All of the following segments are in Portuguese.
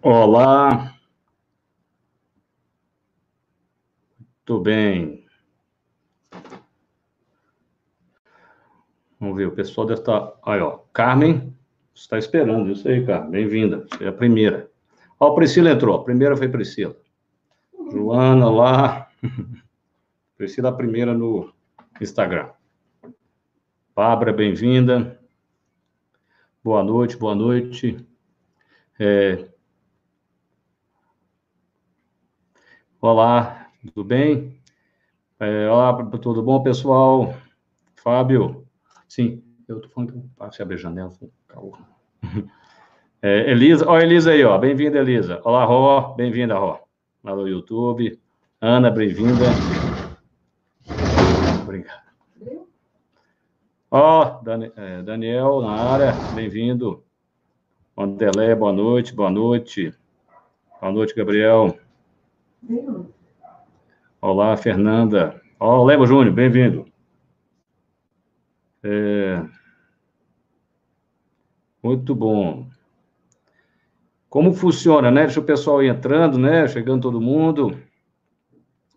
Olá. Tudo bem. Vamos ver, o pessoal deve estar. Aí, ó. Carmen, está esperando. Isso aí, Carmen. Bem-vinda. Você é a primeira. Ó, a Priscila entrou. A primeira foi Priscila. Joana lá. Priscila, a primeira no Instagram. Bárbara, bem-vinda. Boa noite, boa noite. É... Olá, tudo bem? É, olá, tudo bom, pessoal? Fábio, sim, eu tô falando que ah, você abre a janela, calma. É, Elisa, ó, Elisa aí, ó, bem-vinda, Elisa. Olá, Ró, bem-vinda, Ró, no YouTube. Ana, bem-vinda. Obrigado. Ó, é, Daniel na área, bem-vindo. Wanderlé, boa noite, boa noite. Boa noite, Gabriel. Olá, Fernanda. Ó, Lebo Júnior, bem-vindo. É... Muito bom. Como funciona, né? Deixa o pessoal ir entrando, né? Chegando todo mundo.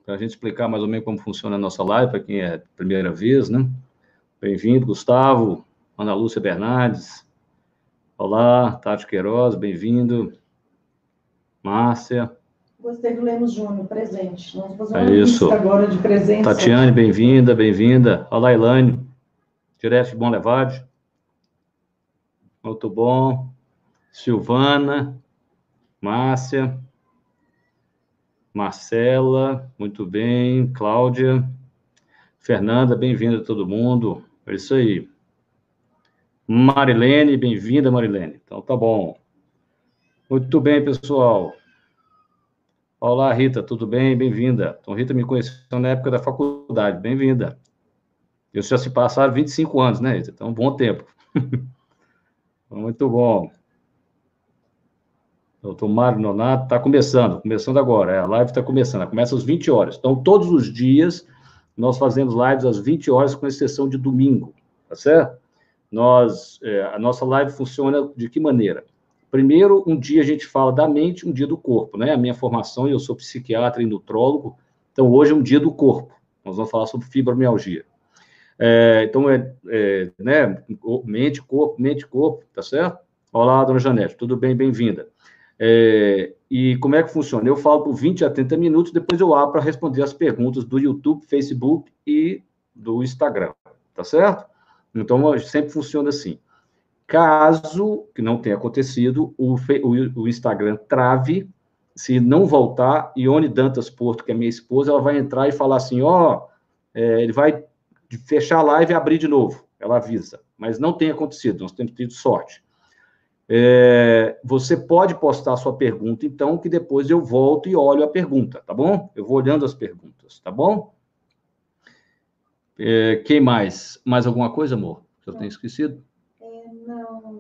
Para a gente explicar mais ou menos como funciona a nossa live, para quem é primeira vez, né? Bem-vindo, Gustavo, Ana Lúcia Bernardes. Olá, Tati Queiroz, bem-vindo. Márcia. Gostei do Lemos Júnior, presente. Vamos fazer uma é isso. agora de. Tatiane, bem-vinda, bem-vinda. Olá, Elaine. Direto de Bom Levade. Muito bom. Silvana, Márcia, Marcela, muito bem. Cláudia, Fernanda, bem-vinda a todo mundo. É isso aí. Marilene, bem-vinda, Marilene. Então, tá bom. Muito bem, pessoal. Olá, Rita, tudo bem? Bem-vinda. Então, Rita me conheceu na época da faculdade. Bem-vinda. Eu já se passaram 25 anos, né, Rita? Então, um bom tempo. Muito bom. Doutor Mário Nonato está começando, começando agora. É, a live está começando, começa às 20 horas. Então, todos os dias, nós fazemos lives às 20 horas, com exceção de domingo, tá certo? nós, é, a nossa live funciona de que maneira? Primeiro, um dia a gente fala da mente, um dia do corpo, né? A minha formação, eu sou psiquiatra e nutrólogo, então hoje é um dia do corpo. Nós vamos falar sobre fibromialgia. É, então, é, é, né? Mente, corpo, mente, corpo, tá certo? Olá, dona Janete, tudo bem? Bem-vinda. É, e como é que funciona? Eu falo por 20 a 30 minutos, depois eu abro para responder as perguntas do YouTube, Facebook e do Instagram, tá certo? Então, sempre funciona assim. Caso que não tenha acontecido, o, o, o Instagram trave, se não voltar, Ione Dantas Porto, que é minha esposa, ela vai entrar e falar assim, ó, oh, é, ele vai fechar a live e abrir de novo. Ela avisa. Mas não tem acontecido, nós temos tido sorte. É, você pode postar sua pergunta, então, que depois eu volto e olho a pergunta, tá bom? Eu vou olhando as perguntas, tá bom? É, quem mais? Mais alguma coisa, amor? Que eu tenho esquecido?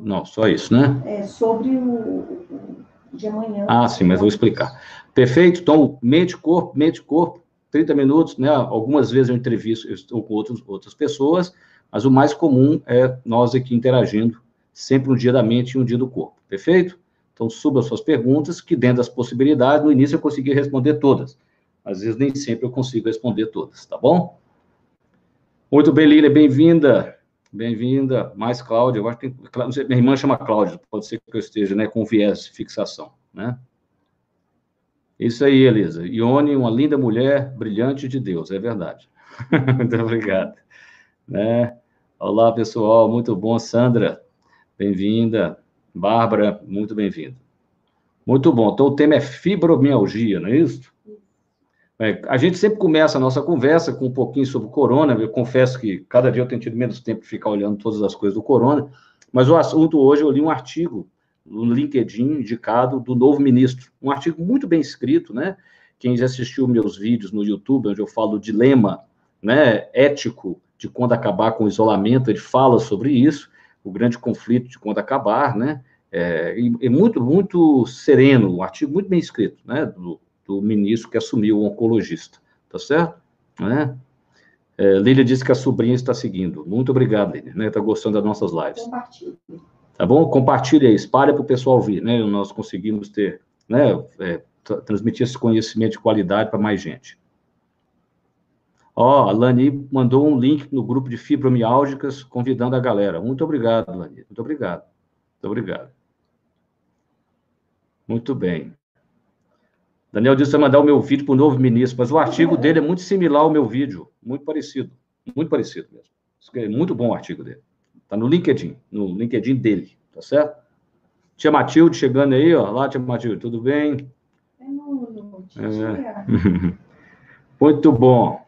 Não. Só isso, né? É sobre o, de amanhã. Ah, sim, mas vou explicar. Perfeito. Então, mente, corpo, mente, corpo, 30 minutos, né? Algumas vezes eu entrevisto, eu estou com outros, outras pessoas, mas o mais comum é nós aqui interagindo, sempre um dia da mente e um dia do corpo. Perfeito? Então, suba suas perguntas, que dentro das possibilidades, no início eu consegui responder todas. Às vezes nem sempre eu consigo responder todas, tá bom? Muito bem, Lília, bem-vinda. Bem-vinda. Mais Cláudia, eu acho que tem, minha irmã chama Cláudia, pode ser que eu esteja, né, com viés de fixação, né? Isso aí, Elisa. Ione, uma linda mulher, brilhante de Deus, é verdade. muito obrigado. Né? Olá, pessoal, muito bom. Sandra, bem-vinda. Bárbara, muito bem-vinda. Muito bom. Então, o tema é fibromialgia, não é isso? É, a gente sempre começa a nossa conversa com um pouquinho sobre o corona. Eu confesso que cada dia eu tenho tido menos tempo de ficar olhando todas as coisas do corona, mas o assunto hoje eu li um artigo no LinkedIn indicado do novo ministro, um artigo muito bem escrito, né? Quem já assistiu meus vídeos no YouTube, onde eu falo do dilema, né, ético de quando acabar com o isolamento, ele fala sobre isso, o grande conflito de quando acabar, né? É, e, e muito, muito sereno, um artigo muito bem escrito, né? Do, do ministro que assumiu o oncologista, tá certo? Né? É, Lília disse que a sobrinha está seguindo. Muito obrigado, Lília, né? Está gostando das nossas lives. Compartilhe. Tá bom? Compartilhe aí, espalhe para o pessoal ouvir, né? Nós conseguimos ter né, é, transmitir esse conhecimento de qualidade para mais gente. Ó, a Lani mandou um link no grupo de fibromiálgicas, convidando a galera. Muito obrigado, Lani. Muito obrigado. Muito obrigado. Muito bem. Daniel disse que vai mandar o meu vídeo para o novo ministro, mas o artigo dele é muito similar ao meu vídeo, muito parecido, muito parecido mesmo. É muito bom o artigo dele. Está no LinkedIn, no LinkedIn dele, tá certo? Tia Matilde chegando aí, ó. Lá, tia Matilde, tudo bem? É. Muito bom.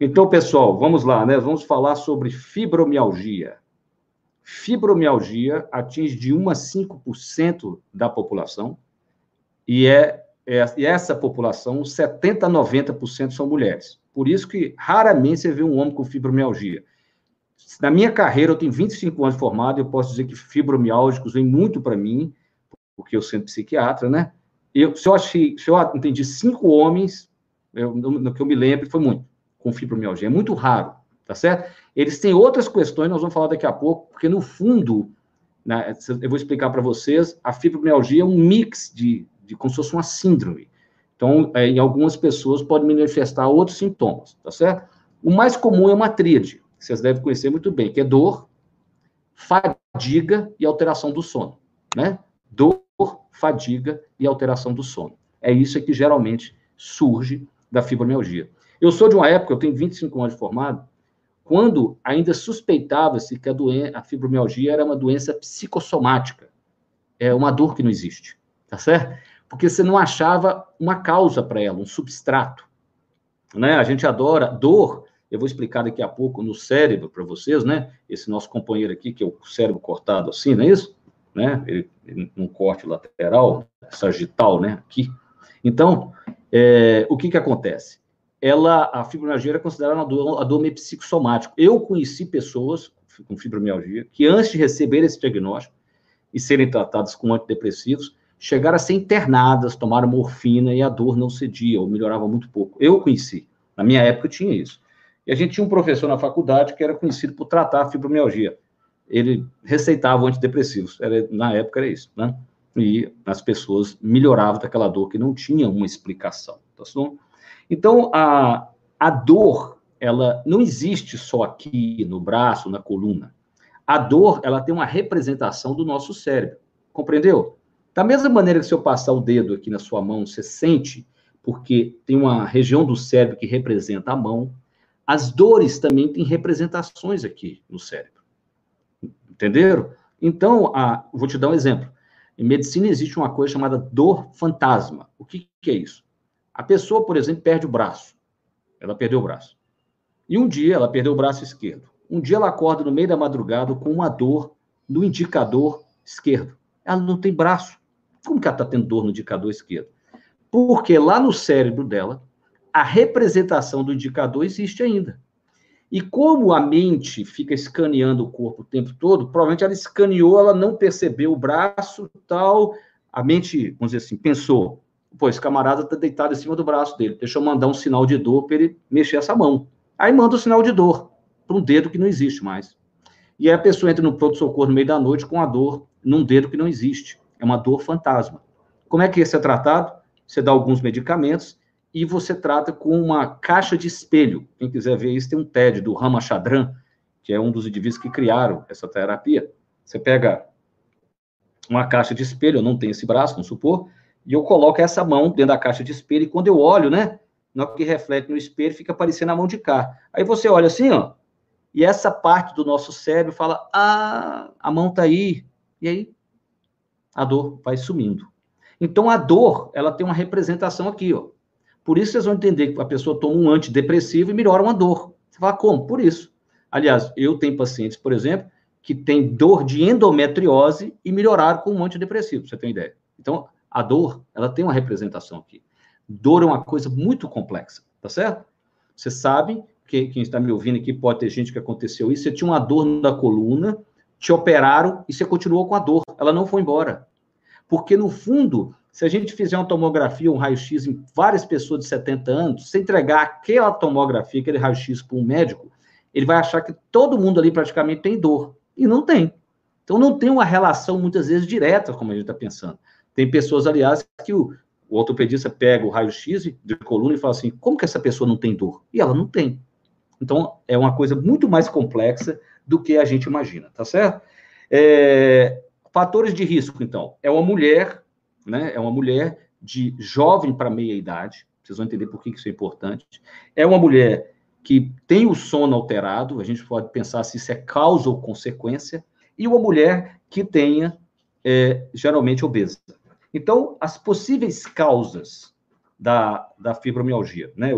Então, pessoal, vamos lá, né? Vamos falar sobre fibromialgia. Fibromialgia atinge de 1 a 5% da população e é, é e essa população, 70 a 90% são mulheres. Por isso que raramente você vê um homem com fibromialgia. Na minha carreira, eu tenho 25 anos formado, eu posso dizer que fibromiálgicos vem muito para mim, porque eu sou psiquiatra, né? Eu, se, eu achei, se eu entendi cinco homens, eu, no, no que eu me lembro, foi muito, com fibromialgia. É muito raro, tá certo? Eles têm outras questões, nós vamos falar daqui a pouco, porque no fundo, né, eu vou explicar para vocês, a fibromialgia é um mix de, de como se fosse uma síndrome. Então, é, em algumas pessoas pode manifestar outros sintomas, tá certo? O mais comum é uma tríade, que vocês devem conhecer muito bem, que é dor, fadiga e alteração do sono, né? Dor, fadiga e alteração do sono. É isso que geralmente surge da fibromialgia. Eu sou de uma época, eu tenho 25 anos de formado, quando ainda suspeitava-se que a, a fibromialgia era uma doença psicossomática. É uma dor que não existe, tá certo? Porque você não achava uma causa para ela, um substrato. Né? A gente adora dor, eu vou explicar daqui a pouco no cérebro para vocês, né? Esse nosso companheiro aqui, que é o cérebro cortado assim, não é isso? Né? Ele, um corte lateral, sagital, né? Aqui. Então, é, o que que acontece? ela, a fibromialgia é considerada uma dor, uma dor meio psicossomática. Eu conheci pessoas com fibromialgia que, antes de receber esse diagnóstico e serem tratadas com antidepressivos, chegaram a ser internadas, tomaram morfina e a dor não cedia ou melhorava muito pouco. Eu conheci. Na minha época tinha isso. E a gente tinha um professor na faculdade que era conhecido por tratar a fibromialgia. Ele receitava antidepressivos. Era, na época era isso, né? E as pessoas melhoravam daquela dor que não tinha uma explicação. Tá? Então, a, a dor, ela não existe só aqui no braço, na coluna. A dor, ela tem uma representação do nosso cérebro. Compreendeu? Da mesma maneira que se eu passar o dedo aqui na sua mão, você sente, porque tem uma região do cérebro que representa a mão, as dores também têm representações aqui no cérebro. Entenderam? Então, a, vou te dar um exemplo. Em medicina existe uma coisa chamada dor fantasma. O que, que é isso? A pessoa, por exemplo, perde o braço. Ela perdeu o braço. E um dia ela perdeu o braço esquerdo. Um dia ela acorda no meio da madrugada com uma dor no indicador esquerdo. Ela não tem braço. Como que ela está tendo dor no indicador esquerdo? Porque lá no cérebro dela, a representação do indicador existe ainda. E como a mente fica escaneando o corpo o tempo todo, provavelmente ela escaneou, ela não percebeu o braço tal. A mente, vamos dizer assim, pensou: pô, esse camarada tá deitado em cima do braço dele, deixa eu mandar um sinal de dor para ele mexer essa mão. Aí manda o um sinal de dor para um dedo que não existe mais. E aí a pessoa entra no pronto-socorro no meio da noite com a dor num dedo que não existe. É uma dor fantasma. Como é que isso é tratado? Você dá alguns medicamentos e você trata com uma caixa de espelho. Quem quiser ver isso, tem um TED do Ramachandran, que é um dos indivíduos que criaram essa terapia. Você pega uma caixa de espelho, eu não tenho esse braço, vamos supor, e eu coloco essa mão dentro da caixa de espelho, e quando eu olho, né, na hora que reflete no espelho, fica parecendo a mão de cá. Aí você olha assim, ó, e essa parte do nosso cérebro fala, ah, a mão tá aí. E aí, a dor vai sumindo. Então, a dor, ela tem uma representação aqui, ó. Por isso, vocês vão entender que a pessoa toma um antidepressivo e melhora uma dor. Você fala, como? Por isso. Aliás, eu tenho pacientes, por exemplo, que têm dor de endometriose e melhoraram com um antidepressivo, você tem ideia. Então, a dor, ela tem uma representação aqui. Dor é uma coisa muito complexa, tá certo? Você sabe, que, quem está me ouvindo aqui pode ter gente que aconteceu isso, você tinha uma dor na coluna, te operaram e você continuou com a dor, ela não foi embora. Porque, no fundo, se a gente fizer uma tomografia, um raio-x em várias pessoas de 70 anos, se entregar aquela tomografia, aquele raio-x para um médico, ele vai achar que todo mundo ali praticamente tem dor. E não tem. Então, não tem uma relação, muitas vezes, direta, como a gente está pensando. Tem pessoas, aliás, que o, o ortopedista pega o raio-x de coluna e fala assim: como que essa pessoa não tem dor? E ela não tem. Então, é uma coisa muito mais complexa do que a gente imagina, tá certo? É, fatores de risco, então, é uma mulher, né? É uma mulher de jovem para meia idade, vocês vão entender por que isso é importante. É uma mulher que tem o sono alterado, a gente pode pensar se isso é causa ou consequência, e uma mulher que tenha, é, geralmente, obesa. Então, as possíveis causas da, da fibromialgia, né?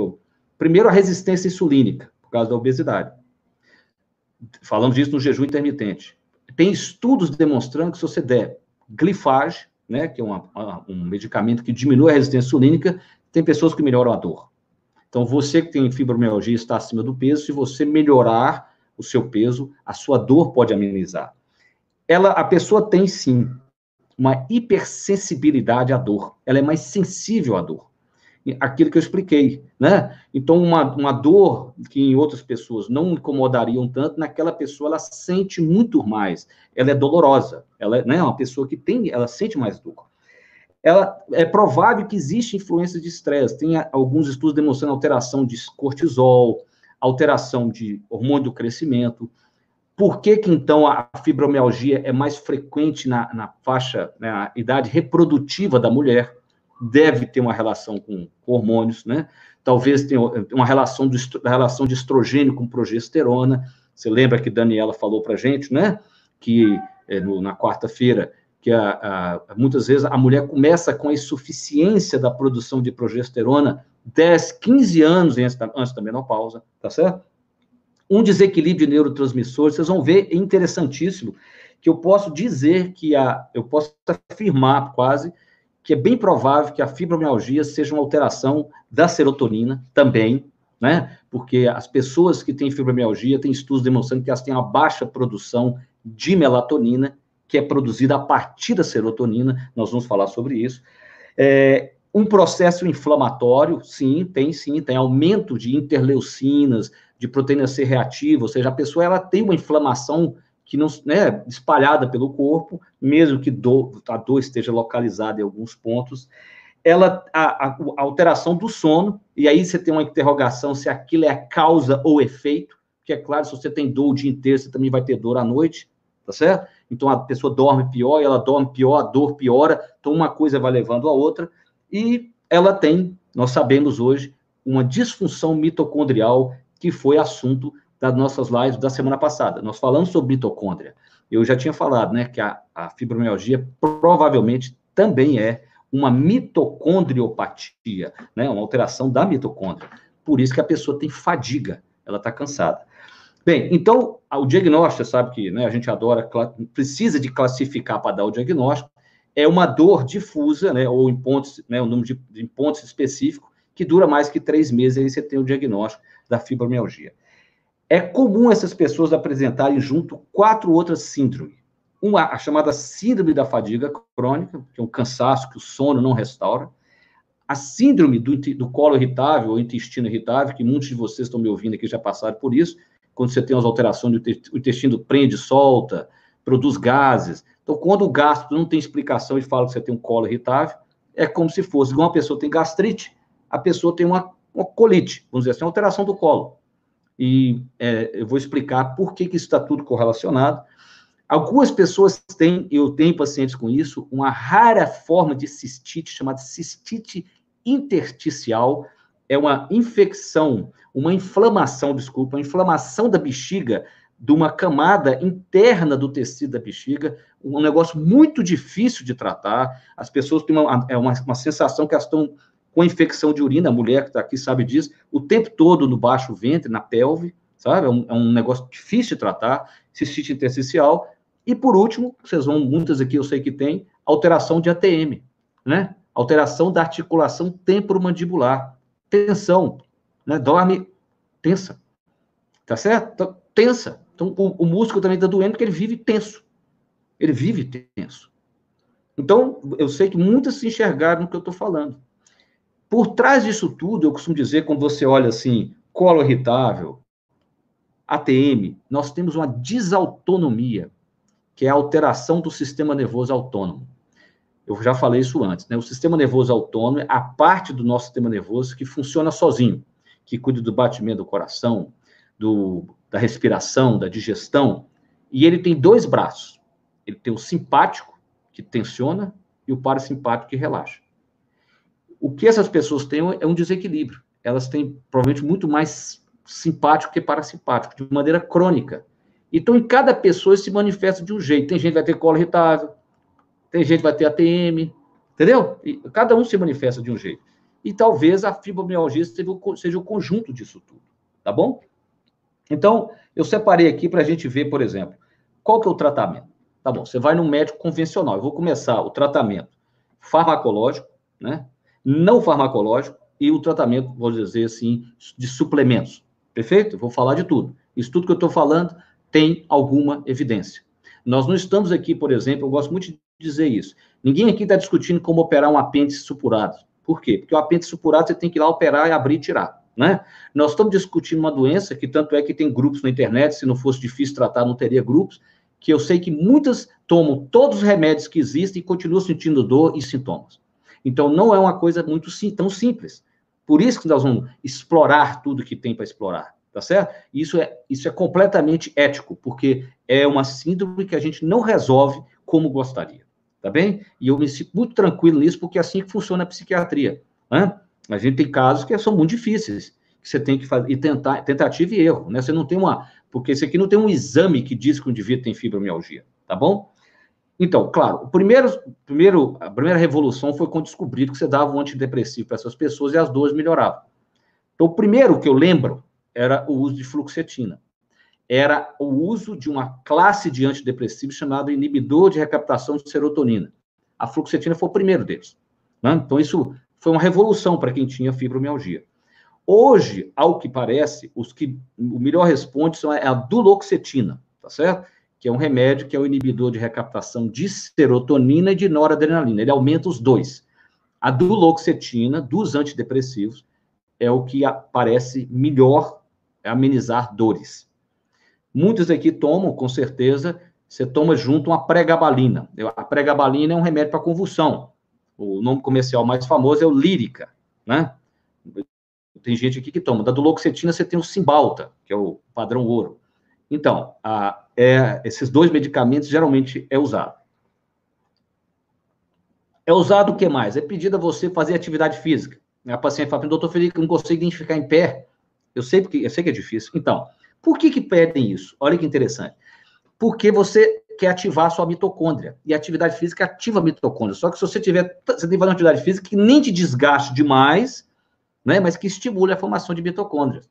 primeiro, a resistência insulínica, por causa da obesidade. Falamos disso no jejum intermitente. Tem estudos demonstrando que se você der glifage, né, que é uma, um medicamento que diminui a resistência insulínica, tem pessoas que melhoram a dor. Então, você que tem fibromialgia está acima do peso, se você melhorar o seu peso, a sua dor pode amenizar. Ela, a pessoa tem sim uma hipersensibilidade à dor. Ela é mais sensível à dor aquilo que eu expliquei, né? Então, uma, uma dor que em outras pessoas não incomodariam tanto, naquela pessoa ela sente muito mais, ela é dolorosa, ela é né, uma pessoa que tem, ela sente mais dor. Ela, é provável que existe influência de estresse, tem alguns estudos demonstrando alteração de cortisol, alteração de hormônio do crescimento, por que, que então a fibromialgia é mais frequente na, na faixa, na né, idade reprodutiva da mulher? Deve ter uma relação com hormônios, né? Talvez tenha uma relação, do, relação de estrogênio com progesterona. Você lembra que Daniela falou para gente, né? Que é, no, na quarta-feira, que a, a, muitas vezes a mulher começa com a insuficiência da produção de progesterona 10, 15 anos antes da, antes da menopausa, tá certo? Um desequilíbrio de neurotransmissores, vocês vão ver, é interessantíssimo, que eu posso dizer que a, eu posso afirmar quase que é bem provável que a fibromialgia seja uma alteração da serotonina também, né? Porque as pessoas que têm fibromialgia têm estudos demonstrando que elas têm uma baixa produção de melatonina, que é produzida a partir da serotonina, nós vamos falar sobre isso. É, um processo inflamatório, sim, tem sim, tem aumento de interleucinas, de proteína C reativa, ou seja, a pessoa ela tem uma inflamação que não, né, espalhada pelo corpo, mesmo que do, a dor esteja localizada em alguns pontos, ela a, a, a, alteração do sono, e aí você tem uma interrogação se aquilo é causa ou efeito, que é claro, se você tem dor o dia inteiro, você também vai ter dor à noite, tá certo? Então a pessoa dorme pior, ela dorme pior, a dor piora, então uma coisa vai levando a outra, e ela tem, nós sabemos hoje, uma disfunção mitocondrial que foi assunto das nossas lives da semana passada. Nós falamos sobre mitocôndria. Eu já tinha falado, né, que a, a fibromialgia provavelmente também é uma mitocondriopatia, né, uma alteração da mitocôndria. Por isso que a pessoa tem fadiga, ela está cansada. Bem, então, o diagnóstico, sabe que né, a gente adora, precisa de classificar para dar o diagnóstico, é uma dor difusa, né, ou em pontos, né, um número de, de pontos específico, que dura mais que três meses, aí você tem o diagnóstico da fibromialgia. É comum essas pessoas apresentarem junto quatro outras síndromes. Uma, a chamada síndrome da fadiga crônica, que é um cansaço que o sono não restaura. A síndrome do, do colo irritável ou intestino irritável, que muitos de vocês estão me ouvindo aqui já passaram por isso, quando você tem as alterações, o intestino prende, solta, produz gases. Então, quando o gastro não tem explicação e fala que você tem um colo irritável, é como se fosse, igual uma pessoa tem gastrite, a pessoa tem uma, uma colite, vamos dizer assim, uma alteração do colo e é, eu vou explicar por que, que isso está tudo correlacionado. Algumas pessoas têm, eu tenho pacientes com isso, uma rara forma de cistite chamada cistite intersticial. É uma infecção, uma inflamação, desculpa, uma inflamação da bexiga, de uma camada interna do tecido da bexiga, um negócio muito difícil de tratar. As pessoas têm uma, é uma, uma sensação que elas estão com infecção de urina, a mulher que está aqui sabe disso, o tempo todo no baixo ventre, na pelve, sabe? É um, é um negócio difícil de tratar, cistite intersticial. E por último, vocês vão, muitas aqui eu sei que tem, alteração de ATM, né? Alteração da articulação temporomandibular, tensão, né? Dorme tensa, tá certo? Então, tensa. Então, o, o músculo também está doendo porque ele vive tenso. Ele vive tenso. Então, eu sei que muitas se enxergaram no que eu estou falando. Por trás disso tudo, eu costumo dizer, quando você olha assim, colo irritável, ATM, nós temos uma desautonomia, que é a alteração do sistema nervoso autônomo. eu já falei isso antes, né? O sistema nervoso autônomo é a parte do nosso sistema nervoso que funciona sozinho, que cuida do batimento do coração, do, da respiração, da digestão, e ele tem dois braços. Ele tem o simpático, que tensiona, e o parasimpático, que relaxa. O que essas pessoas têm é um desequilíbrio. Elas têm, provavelmente, muito mais simpático que parasimpático, de maneira crônica. Então, em cada pessoa se manifesta de um jeito. Tem gente que vai ter colo irritável, tem gente que vai ter ATM, entendeu? E cada um se manifesta de um jeito. E talvez a fibromialgia seja o conjunto disso tudo, tá bom? Então, eu separei aqui para a gente ver, por exemplo, qual que é o tratamento. Tá bom, você vai no médico convencional. Eu vou começar o tratamento farmacológico, né? Não farmacológico e o tratamento, vou dizer assim, de suplementos. Perfeito? vou falar de tudo. Isso tudo que eu estou falando tem alguma evidência. Nós não estamos aqui, por exemplo, eu gosto muito de dizer isso. Ninguém aqui está discutindo como operar um apêndice supurado. Por quê? Porque o apêndice supurado você tem que ir lá operar e abrir e tirar. Né? Nós estamos discutindo uma doença que tanto é que tem grupos na internet, se não fosse difícil tratar, não teria grupos, que eu sei que muitas tomam todos os remédios que existem e continuam sentindo dor e sintomas. Então, não é uma coisa muito sim, tão simples. Por isso que nós vamos explorar tudo que tem para explorar, tá certo? Isso é, isso é completamente ético, porque é uma síndrome que a gente não resolve como gostaria tá bem? E eu me sinto muito tranquilo nisso, porque é assim que funciona a psiquiatria, né? A gente tem casos que são muito difíceis, que você tem que fazer, e tentar, tentativa e erro, né? Você não tem uma, porque esse aqui não tem um exame que diz que o indivíduo tem fibromialgia, tá bom? Então, claro, o primeiro, primeiro, a primeira revolução foi quando descobriram que você dava um antidepressivo para essas pessoas e as dores melhoravam. Então, o primeiro que eu lembro era o uso de fluoxetina era o uso de uma classe de antidepressivos chamado inibidor de recaptação de serotonina. A fluoxetina foi o primeiro deles. Né? Então, isso foi uma revolução para quem tinha fibromialgia. Hoje, ao que parece, os que o melhor responde são a duloxetina, tá certo? Que é um remédio que é o inibidor de recaptação de serotonina e de noradrenalina. Ele aumenta os dois. A duloxetina, dos antidepressivos, é o que parece melhor amenizar dores. Muitos aqui tomam, com certeza, você toma junto uma pregabalina. A pregabalina é um remédio para convulsão. O nome comercial mais famoso é o Lírica, né? Tem gente aqui que toma. Da duloxetina você tem o Cymbalta, que é o padrão ouro. Então, a, é, esses dois medicamentos geralmente é usado. É usado o que mais? É pedido a você fazer atividade física. A paciente fala, doutor Felipe, não consigo identificar em pé. Eu sei, porque, eu sei que é difícil. Então, por que, que pedem isso? Olha que interessante. Porque você quer ativar a sua mitocôndria. E a atividade física ativa a mitocôndria. Só que se você tiver. Você tem que fazer uma atividade física que nem te desgaste demais, né? Mas que estimule a formação de mitocôndrias.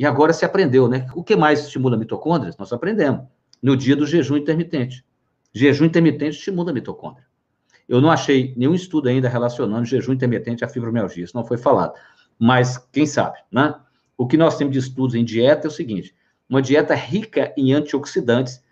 E agora se aprendeu, né? O que mais estimula mitocôndrias? Nós aprendemos. No dia do jejum intermitente. Jejum intermitente estimula a mitocôndria. Eu não achei nenhum estudo ainda relacionando jejum intermitente à fibromialgia. Isso não foi falado. Mas quem sabe, né? O que nós temos de estudos em dieta é o seguinte: uma dieta rica em antioxidantes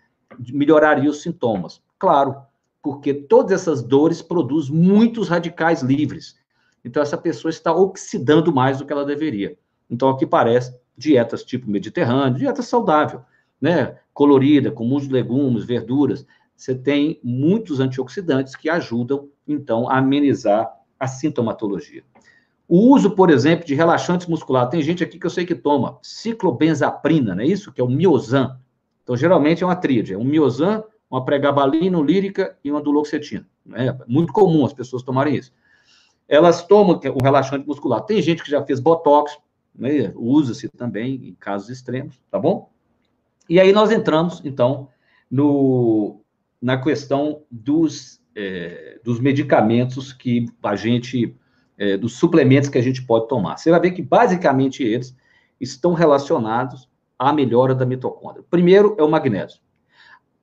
melhoraria os sintomas. Claro, porque todas essas dores produzem muitos radicais livres. Então, essa pessoa está oxidando mais do que ela deveria. Então, aqui parece dietas tipo mediterrâneo, dieta saudável, né? Colorida, com muitos legumes, verduras. Você tem muitos antioxidantes que ajudam, então, a amenizar a sintomatologia. O uso, por exemplo, de relaxantes musculares. Tem gente aqui que eu sei que toma ciclobenzaprina, não é isso? Que é o miozan. Então, geralmente é uma tríade. É um miozan, uma pregabalina, um lírica e uma duloxetina. É muito comum as pessoas tomarem isso. Elas tomam o relaxante muscular. Tem gente que já fez botox, né? usa-se também em casos extremos, tá bom? E aí nós entramos, então, no, na questão dos, é, dos medicamentos que a gente é, dos suplementos que a gente pode tomar. Você vai ver que, basicamente, eles estão relacionados à melhora da mitocôndria. Primeiro é o magnésio.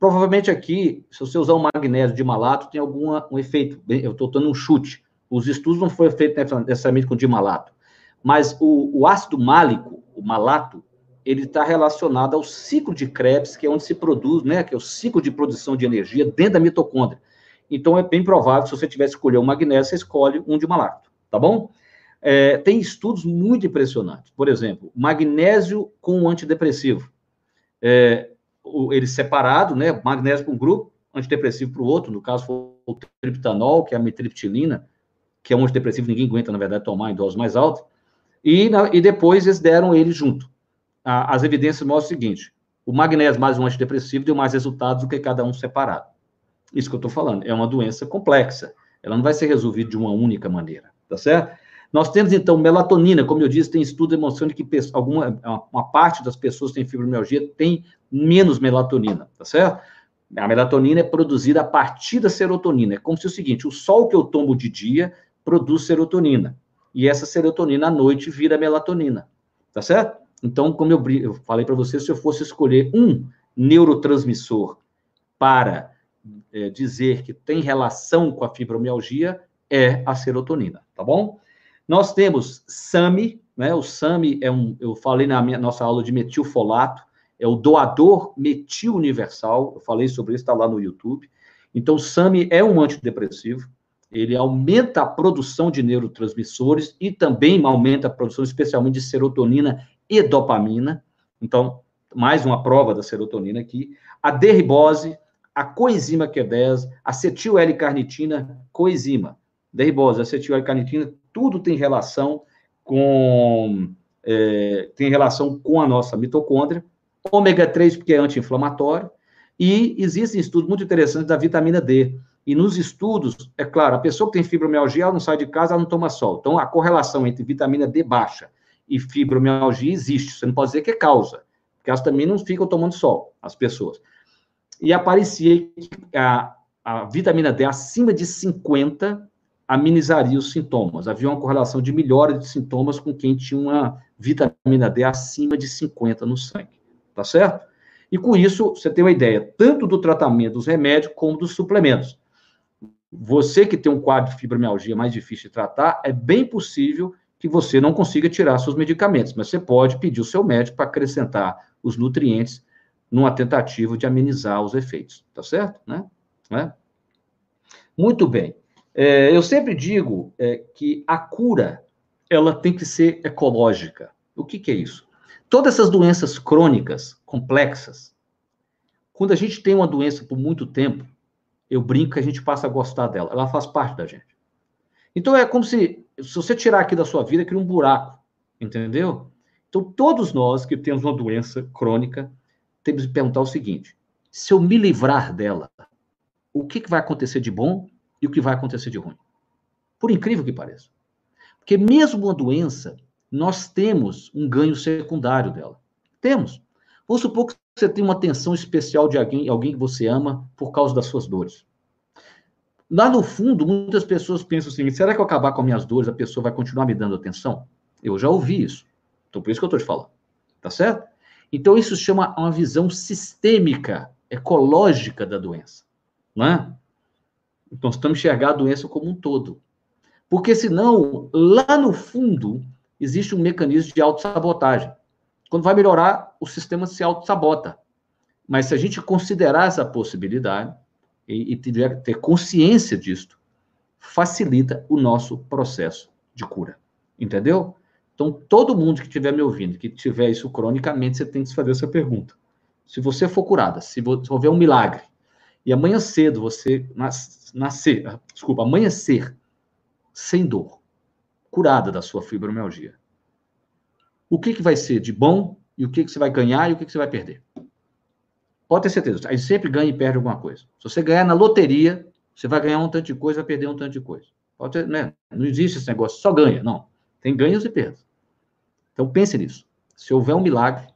Provavelmente aqui, se você usar o magnésio de malato, tem algum um efeito. Eu estou dando um chute. Os estudos não foram feitos necessariamente com dimalato. Mas o, o ácido málico, o malato, ele está relacionado ao ciclo de Krebs, que é onde se produz, né, que é o ciclo de produção de energia dentro da mitocôndria. Então, é bem provável que se você tivesse escolher o magnésio, você escolhe um de malato tá bom? É, tem estudos muito impressionantes. Por exemplo, magnésio com antidepressivo. É, ele separado, né? Magnésio com um grupo, antidepressivo para o outro, no caso foi o triptanol, que é a mitriptilina, que é um antidepressivo que ninguém aguenta, na verdade, tomar em doses mais altas, e, na, e depois eles deram ele junto. A, as evidências mostram o seguinte, o magnésio mais um antidepressivo deu mais resultados do que cada um separado. Isso que eu estou falando, é uma doença complexa, ela não vai ser resolvida de uma única maneira, tá certo? Nós temos, então, melatonina, como eu disse, tem estudo demonstrando que alguma, uma parte das pessoas que têm fibromialgia tem menos melatonina, tá certo? A melatonina é produzida a partir da serotonina. É como se o seguinte: o sol que eu tomo de dia produz serotonina. E essa serotonina à noite vira melatonina. Tá certo? Então, como eu, eu falei para você, se eu fosse escolher um neurotransmissor para é, dizer que tem relação com a fibromialgia, é a serotonina, tá bom? Nós temos SAMI, né? O SAMI é um, eu falei na minha, nossa aula de metilfolato, é o doador metil universal, eu falei sobre isso, está lá no YouTube. Então, o SAMI é um antidepressivo, ele aumenta a produção de neurotransmissores e também aumenta a produção, especialmente de serotonina e dopamina. Então, mais uma prova da serotonina aqui. A derribose, a coenzima Q10, acetil L-carnitina, coenzima. Derribose, acetil L-carnitina, tudo tem relação com é, tem relação com a nossa mitocôndria ômega 3, porque é anti-inflamatório, e existem estudos muito interessantes da vitamina D. E nos estudos, é claro, a pessoa que tem fibromialgia, ela não sai de casa, ela não toma sol. Então, a correlação entre vitamina D baixa e fibromialgia existe. Você não pode dizer que é causa, porque elas também não ficam tomando sol, as pessoas. E aparecia que a, a vitamina D acima de 50 amenizaria os sintomas. Havia uma correlação de melhora de sintomas com quem tinha uma vitamina D acima de 50 no sangue tá certo? E com isso, você tem uma ideia tanto do tratamento dos remédios como dos suplementos. Você que tem um quadro de fibromialgia mais difícil de tratar, é bem possível que você não consiga tirar seus medicamentos, mas você pode pedir o seu médico para acrescentar os nutrientes numa tentativa de amenizar os efeitos, tá certo? Né? né? Muito bem. É, eu sempre digo é, que a cura ela tem que ser ecológica. O que, que é isso? Todas essas doenças crônicas, complexas, quando a gente tem uma doença por muito tempo, eu brinco que a gente passa a gostar dela. Ela faz parte da gente. Então é como se, se você tirar aqui da sua vida, cria um buraco, entendeu? Então todos nós que temos uma doença crônica, temos que perguntar o seguinte: se eu me livrar dela, o que, que vai acontecer de bom e o que vai acontecer de ruim? Por incrível que pareça. Porque mesmo uma doença, nós temos um ganho secundário dela. Temos. Vamos supor que você tem uma atenção especial de alguém, alguém que você ama por causa das suas dores. Lá no fundo, muitas pessoas pensam assim: será que eu acabar com as minhas dores, a pessoa vai continuar me dando atenção? Eu já ouvi isso. Então, por isso que eu estou te falando. Tá certo? Então, isso chama uma visão sistêmica, ecológica da doença. Não é? Então, estamos enxergar a doença como um todo. Porque senão, lá no fundo, existe um mecanismo de autossabotagem. Quando vai melhorar, o sistema se autossabota. Mas se a gente considerar essa possibilidade e, e tiver, ter consciência disto, facilita o nosso processo de cura. Entendeu? Então, todo mundo que estiver me ouvindo, que tiver isso cronicamente, você tem que se fazer essa pergunta. Se você for curada, se houver um milagre, e amanhã cedo você nascer, desculpa, amanhecer sem dor, curada da sua fibromialgia. O que, que vai ser de bom e o que, que você vai ganhar e o que, que você vai perder? Pode ter certeza, a gente sempre ganha e perde alguma coisa. Se você ganhar na loteria, você vai ganhar um tanto de coisa, vai perder um tanto de coisa. Pode ter, né? Não existe esse negócio, só ganha, não. Tem ganhos e perdas. Então pense nisso. Se houver um milagre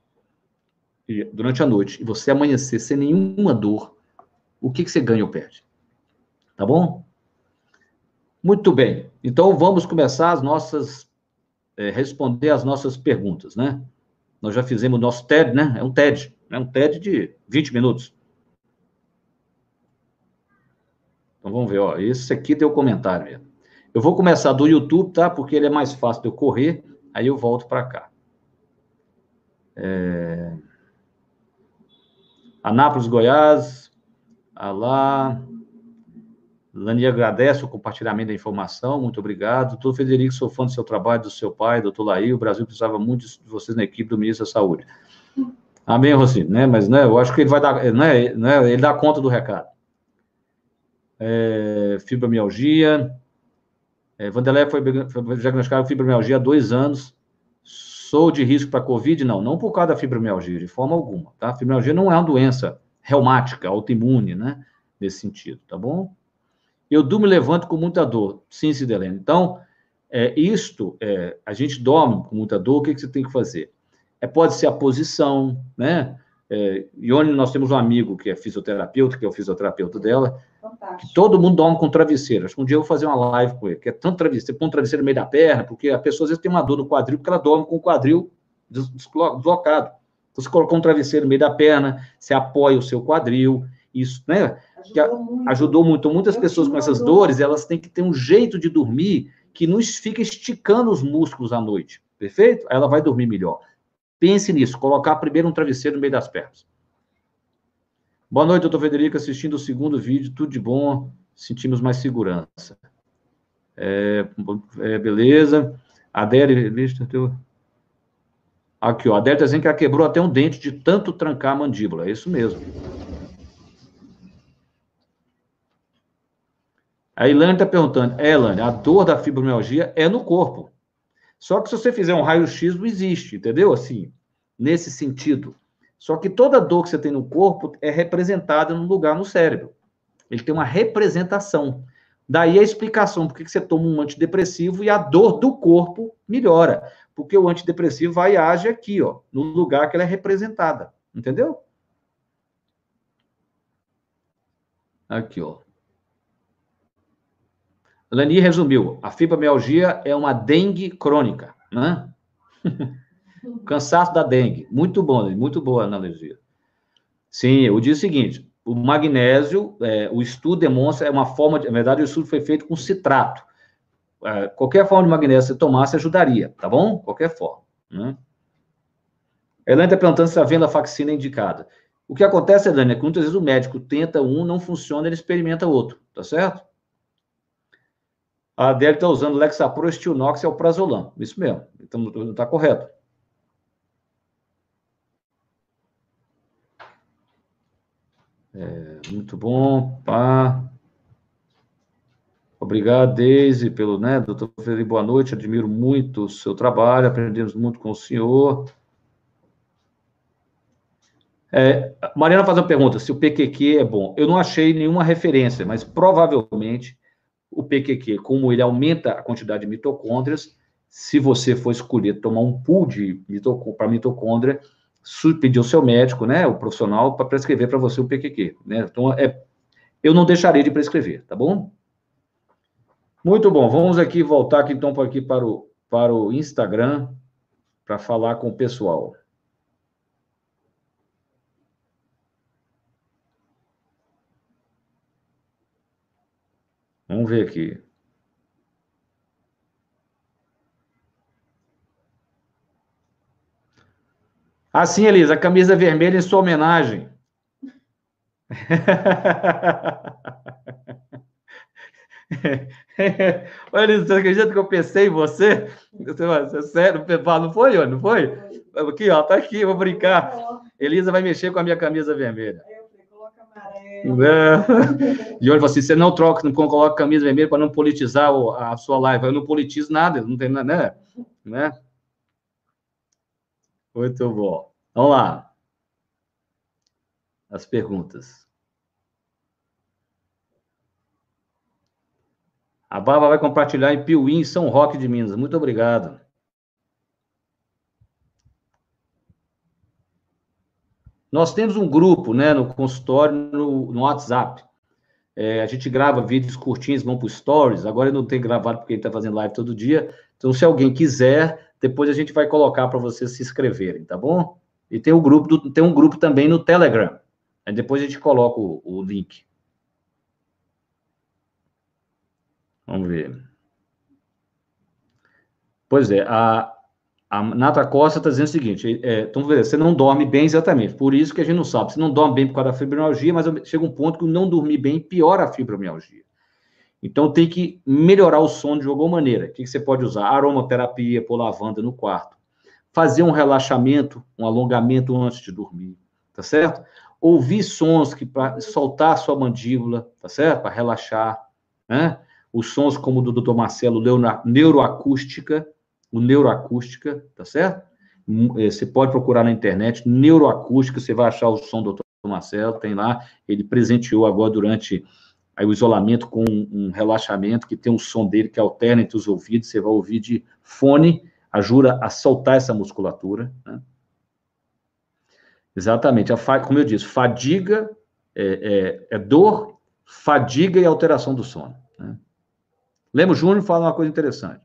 durante a noite e você amanhecer sem nenhuma dor, o que, que você ganha ou perde? Tá bom? Muito bem. Então vamos começar as nossas é, responder as nossas perguntas, né? Nós já fizemos o nosso TED, né? É um TED, é um TED de 20 minutos. Então vamos ver, ó. Esse aqui o comentário mesmo. Eu vou começar do YouTube, tá? Porque ele é mais fácil de eu correr, aí eu volto para cá. É... Anápolis, Goiás. Alá. Lani agradece o compartilhamento da informação, muito obrigado. Doutor Federico, sou fã do seu trabalho, do seu pai, doutor Laí, o Brasil precisava muito de vocês na equipe do Ministro da Saúde. Amém, Rossi, né? Mas, né, eu acho que ele vai dar, né, né, ele dá conta do recado, é, fibromialgia. É, foi, foi diagnosticado com fibromialgia há dois anos. Sou de risco para Covid? Não, não por causa da fibromialgia, de forma alguma, tá? Fibromialgia não é uma doença reumática, autoimune, né? Nesse sentido, tá bom? Eu durmo e levanto com muita dor. Sim, Cidelene. Então, é, isto, é, a gente dorme com muita dor, o que, que você tem que fazer? É, pode ser a posição, né? É, Ione, nós temos um amigo que é fisioterapeuta, que é o fisioterapeuta dela, Fantástico. que todo mundo dorme com travesseiro. Acho que um dia eu vou fazer uma live com ele, que é tanto travesseiro, põe um travesseiro no meio da perna, porque a pessoa às vezes tem uma dor no quadril, porque ela dorme com o quadril deslocado. Então, você colocou um travesseiro no meio da perna, você apoia o seu quadril, isso, né? Ajudou muito. Ajudou muito. Muitas eu pessoas com essas dor. dores, elas têm que ter um jeito de dormir que não fica esticando os músculos à noite, perfeito? Aí ela vai dormir melhor. Pense nisso, colocar primeiro um travesseiro no meio das pernas. Boa noite, doutor Federico, assistindo o segundo vídeo, tudo de bom, sentimos mais segurança. É, é, beleza. Adélia, aqui, ó, a Adélia está dizendo que ela quebrou até um dente de tanto trancar a mandíbula, é isso mesmo. A Ilane está perguntando, é, Ilane, a dor da fibromialgia é no corpo. Só que se você fizer um raio-x, não existe, entendeu? Assim, nesse sentido. Só que toda dor que você tem no corpo é representada num lugar no cérebro. Ele tem uma representação. Daí a explicação por que você toma um antidepressivo e a dor do corpo melhora. Porque o antidepressivo vai e age aqui, ó, no lugar que ela é representada. Entendeu? Aqui, ó. Lani resumiu: a fibromialgia é uma dengue crônica, né? Cansaço da dengue. Muito bom, muito boa analogia. Sim, eu disse o seguinte: o magnésio, é, o estudo demonstra, é uma forma, de, na verdade, o estudo foi feito com citrato. É, qualquer forma de magnésio que você tomasse ajudaria, tá bom? Qualquer forma. Né? Elaine está perguntando se a venda vacina é indicada. O que acontece, Elaine, é que muitas vezes o médico tenta um, não funciona, ele experimenta outro, tá certo? A Adélia está usando Lexapro, Stilnox e Alprazolam. Isso mesmo. Então, está correto. É, muito bom. Pá. Obrigado, Deise, pelo, né, doutor Felipe, boa noite, admiro muito o seu trabalho, aprendemos muito com o senhor. É, Mariana faz uma pergunta, se o PQQ é bom. Eu não achei nenhuma referência, mas provavelmente o PQQ, como ele aumenta a quantidade de mitocôndrias, se você for escolher tomar um pool de para mitocôndria, pedir ao seu médico, né, o profissional, para prescrever para você o PQQ, né? Então, é, eu não deixaria de prescrever, tá bom? Muito bom, vamos aqui voltar aqui, então, aqui para o, para o Instagram, para falar com o pessoal. Vamos ver aqui. Assim, Elisa, a camisa vermelha em sua homenagem. Olha, Elisa, você acredita que eu pensei em você? Você, sério, não foi, não foi? Aqui, ó, tá aqui, vou brincar. Elisa vai mexer com a minha camisa vermelha. É. E olha, assim, você não troca, não coloca camisa vermelha para não politizar a sua live. Eu não politizo nada, não tem nada, né? né? Muito bom. Vamos lá. As perguntas. A Bárbara vai compartilhar em Piuí, em São Roque de Minas. Muito obrigado. Nós temos um grupo, né, no consultório, no, no WhatsApp. É, a gente grava vídeos curtinhos, vão para stories. Agora não tenho gravado porque está fazendo live todo dia. Então, se alguém quiser, depois a gente vai colocar para vocês se inscreverem, tá bom? E tem, o grupo do, tem um grupo também no Telegram. Aí depois a gente coloca o, o link. Vamos ver. Pois é, a, a Nata Costa está dizendo o seguinte: é, então, você não dorme bem exatamente, por isso que a gente não sabe. Você não dorme bem por causa da fibromialgia, mas chega um ponto que não dormir bem piora a fibromialgia. Então, tem que melhorar o sono de alguma maneira. O que, que você pode usar? Aromaterapia, pôr lavanda no quarto. Fazer um relaxamento, um alongamento antes de dormir, tá certo? ouvir sons que para soltar a sua mandíbula, tá certo? Para relaxar, né? Os sons como o do Dr. Marcelo, neuroacústica, o neuroacústica, tá certo? Eh, você pode procurar na internet, neuroacústica, você vai achar o som do Dr. Marcelo, tem lá, ele presenteou agora durante aí, o isolamento com um, um relaxamento que tem um som dele que alterna entre os ouvidos, você vai ouvir de fone, ajuda a soltar essa musculatura, né? Exatamente, a, como eu disse, fadiga é, é, é, dor, fadiga e alteração do sono. Né? Lemos Júnior fala uma coisa interessante.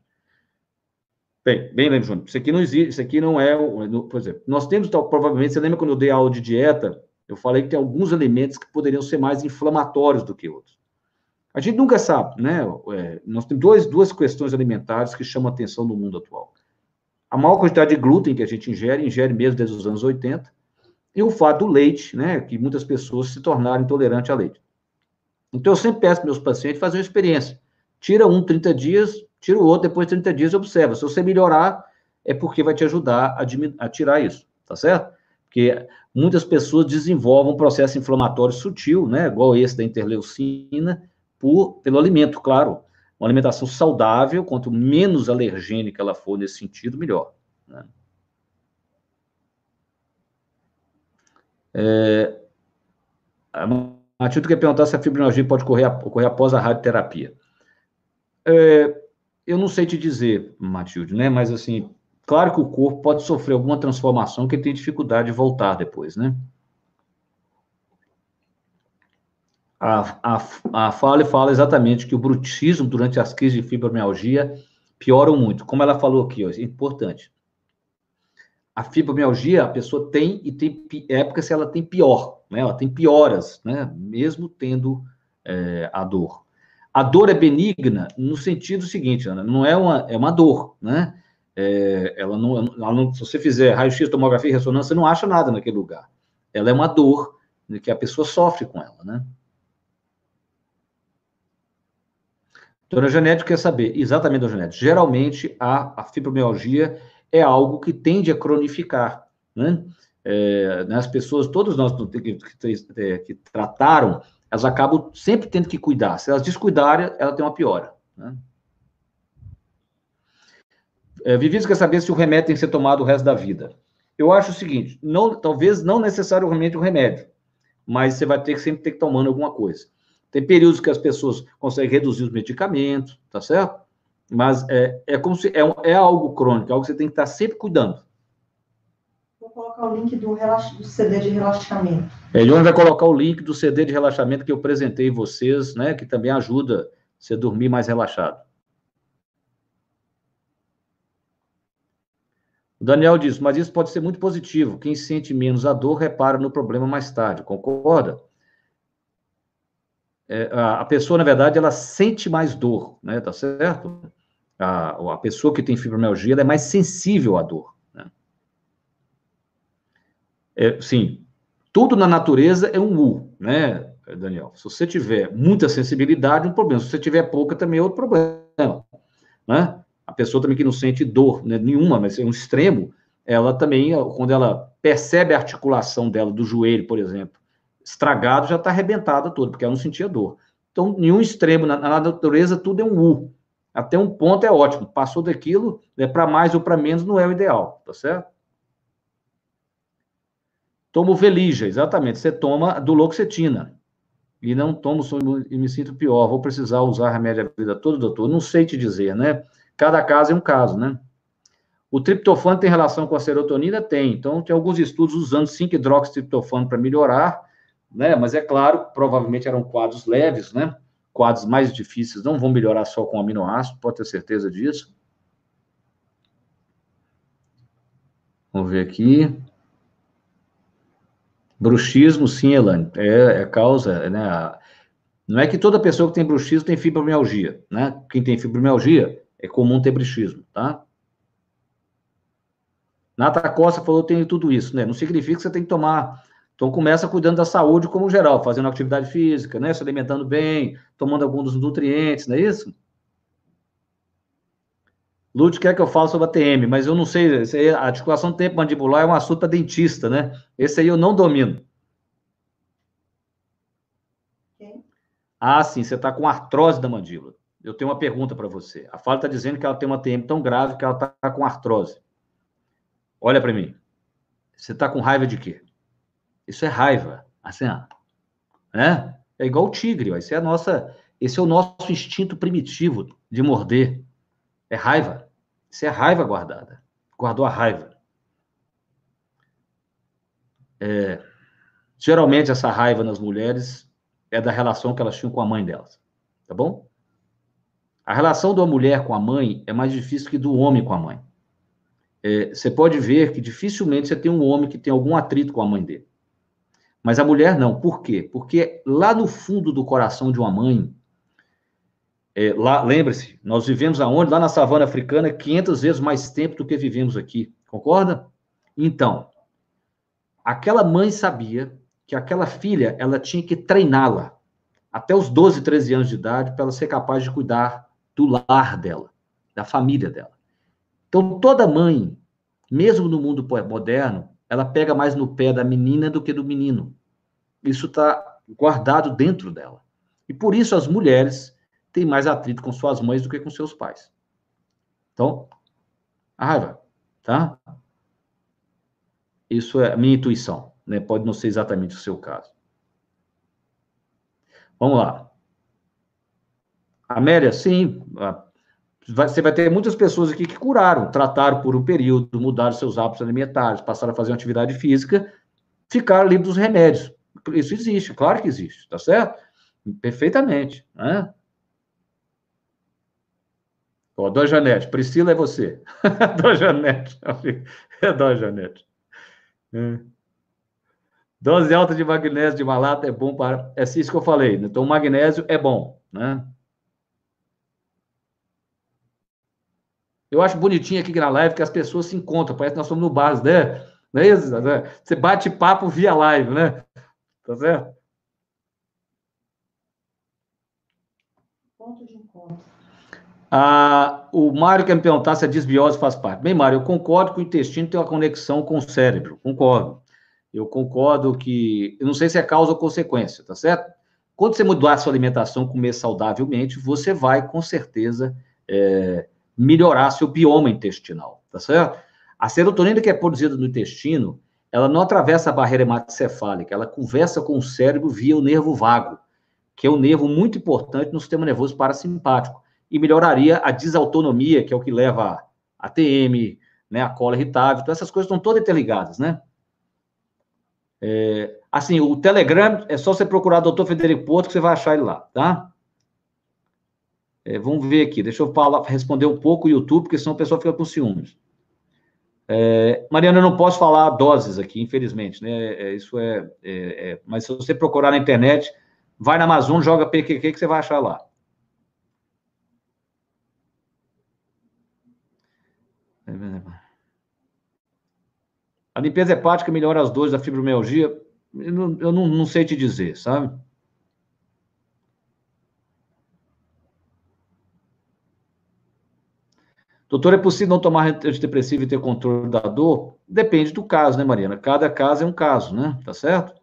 Bem, bem, Lemos Júnior, isso aqui não existe, isso aqui não é, por exemplo, nós temos, provavelmente, você lembra quando eu dei aula de dieta, eu falei que tem alguns alimentos que poderiam ser mais inflamatórios do que outros. A gente nunca sabe, né? É, nós temos dois, duas questões alimentares que chamam a atenção no mundo atual. A maior quantidade de glúten que a gente ingere, ingere mesmo desde os anos 80, e o fato do leite, né, que muitas pessoas se tornaram intolerantes a leite. Então, eu sempre peço para meus pacientes fazer uma experiência. Tira um 30 dias, tira o outro, depois de 30 dias observa. Se você melhorar, é porque vai te ajudar a, a tirar isso, tá certo? Porque muitas pessoas desenvolvem um processo inflamatório sutil, né, igual esse da interleucina, por, pelo alimento, claro. Uma alimentação saudável, quanto menos alergênica ela for nesse sentido, melhor. Né? É, a Matilde quer perguntar se a fibromialgia pode ocorrer, ocorrer após a radioterapia. É, eu não sei te dizer, Matilde, né? Mas, assim, claro que o corpo pode sofrer alguma transformação que ele tem dificuldade de voltar depois, né? A, a, a fala fala exatamente que o brutismo durante as crises de fibromialgia pioram muito. Como ela falou aqui, ó, é importante a fibromialgia a pessoa tem e tem épocas se ela tem pior, né? Ela tem pioras, né? Mesmo tendo é, a dor. A dor é benigna no sentido seguinte, Ana, não é uma é uma dor, né? É, ela, não, ela não, se você fizer raio-x, tomografia e ressonância, você não acha nada naquele lugar. Ela é uma dor que a pessoa sofre com ela, né? Dona Janete quer saber, exatamente, Dona Janete, geralmente a, a fibromialgia é algo que tende a cronificar, né? É, né, as pessoas, todos nós que, que, é, que, trataram, elas acabam sempre tendo que cuidar. Se elas descuidarem, ela tem uma piora. Né? É, quer saber se o remédio tem que ser tomado o resto da vida. Eu acho o seguinte, não, talvez não necessariamente o remédio, mas você vai ter que sempre ter que tomando alguma coisa. Tem períodos que as pessoas conseguem reduzir os medicamentos, tá certo? Mas é, é como se é, é algo crônico, é algo que você tem que estar sempre cuidando. Colocar o link do, relax, do CD de relaxamento. É, João vai colocar o link do CD de relaxamento que eu apresentei vocês, né? Que também ajuda você a dormir mais relaxado. O Daniel diz, mas isso pode ser muito positivo. Quem sente menos a dor repara no problema mais tarde. Concorda? É, a, a pessoa, na verdade, ela sente mais dor, né? Tá certo? a, a pessoa que tem fibromialgia é mais sensível à dor. Né? É, sim, tudo na natureza é um U, né, Daniel? Se você tiver muita sensibilidade, um problema. Se você tiver pouca, também é outro problema, né? A pessoa também que não sente dor né, nenhuma, mas é um extremo, ela também, quando ela percebe a articulação dela, do joelho, por exemplo, estragado, já está arrebentada toda, porque ela não sentia dor. Então, nenhum extremo, na, na natureza, tudo é um U. Até um ponto é ótimo. Passou daquilo, é para mais ou para menos, não é o ideal, tá certo? Tomo Velija, exatamente. Você toma do Loxetina. E não tomo e me sinto pior. Vou precisar usar remédio a vida toda, doutor? Não sei te dizer, né? Cada caso é um caso, né? O triptofano tem relação com a serotonina? Tem. Então, tem alguns estudos usando 5-hidroxitriptofano para melhorar, né? Mas é claro, provavelmente eram quadros leves, né? quadros mais difíceis não vão melhorar só com aminoácido, pode ter certeza disso. Vamos ver aqui. Bruxismo, sim, Elane, é, é causa, né? Não é que toda pessoa que tem bruxismo tem fibromialgia, né? Quem tem fibromialgia é comum ter bruxismo, tá? Nata Costa falou tem tudo isso, né? Não significa que você tem que tomar então começa cuidando da saúde como geral, fazendo atividade física, né? Se alimentando bem, tomando alguns dos nutrientes, não é isso? Lute quer que eu fale sobre a TM, mas eu não sei, aí, a articulação tempo mandibular é um assunto para dentista, né? Esse aí eu não domino. Ah, sim, você está com artrose da mandíbula. Eu tenho uma pergunta para você. A fala está dizendo que ela tem uma TM tão grave que ela está com artrose. Olha para mim. Você está com raiva de quê? Isso é raiva. Assim, ó. Né? É igual o tigre. Ó. Isso é a nossa, esse é o nosso instinto primitivo de morder. É raiva. Isso é raiva guardada. Guardou a raiva. É, geralmente, essa raiva nas mulheres é da relação que elas tinham com a mãe delas. Tá bom? A relação da mulher com a mãe é mais difícil que do homem com a mãe. É, você pode ver que dificilmente você tem um homem que tem algum atrito com a mãe dele. Mas a mulher não. Por quê? Porque lá no fundo do coração de uma mãe, é, lá, lembre-se, nós vivemos aonde? Lá na savana africana, 500 vezes mais tempo do que vivemos aqui. Concorda? Então, aquela mãe sabia que aquela filha, ela tinha que treiná-la até os 12, 13 anos de idade para ela ser capaz de cuidar do lar dela, da família dela. Então, toda mãe, mesmo no mundo moderno, ela pega mais no pé da menina do que do menino. Isso está guardado dentro dela. E por isso as mulheres têm mais atrito com suas mães do que com seus pais. Então, a raiva, tá? Isso é a minha intuição, né? Pode não ser exatamente o seu caso. Vamos lá. Amélia, sim. Você vai ter muitas pessoas aqui que curaram, trataram por um período, mudaram seus hábitos alimentares, passaram a fazer uma atividade física, ficaram livres dos remédios. Isso existe, claro que existe, tá certo? Perfeitamente, né? Ó, Dona Janete, Priscila é você. Dona Janete, é Dona Janete. É. Dose alta de magnésio de malata é bom para. É isso que eu falei. Né? Então, o magnésio é bom, né? Eu acho bonitinho aqui na live que as pessoas se encontram. Parece que nós somos no bar, né? Não é isso? Você bate papo via live, né? Tá certo? Ponto de encontro. Ah, o Mário quer me perguntar se a desbiose faz parte. Bem, Mário, eu concordo que o intestino tem uma conexão com o cérebro, concordo. Eu concordo que. Eu não sei se é causa ou consequência, tá certo? Quando você mudar a sua alimentação, comer saudavelmente, você vai, com certeza, é, melhorar seu bioma intestinal, tá certo? A serotonina que é produzida no intestino, ela não atravessa a barreira hematocefálica, ela conversa com o cérebro via o nervo vago, que é um nervo muito importante no sistema nervoso parasimpático e melhoraria a desautonomia, que é o que leva a TM, né, a cola irritável. Então, essas coisas estão todas interligadas, né? É, assim, o Telegram é só você procurar o doutor Federico Porto que você vai achar ele lá, tá? É, vamos ver aqui, deixa eu falar, responder um pouco o YouTube, porque senão o pessoal fica com ciúmes. É, Mariana, eu não posso falar doses aqui, infelizmente, né? É, isso é, é, é, Mas se você procurar na internet, vai na Amazon, joga PQQ que você vai achar lá. A limpeza hepática melhora as dores da fibromialgia? Eu não, eu não, não sei te dizer, sabe? Doutor, é possível não tomar antidepressivo e ter controle da dor? Depende do caso, né, Mariana? Cada caso é um caso, né? Tá certo?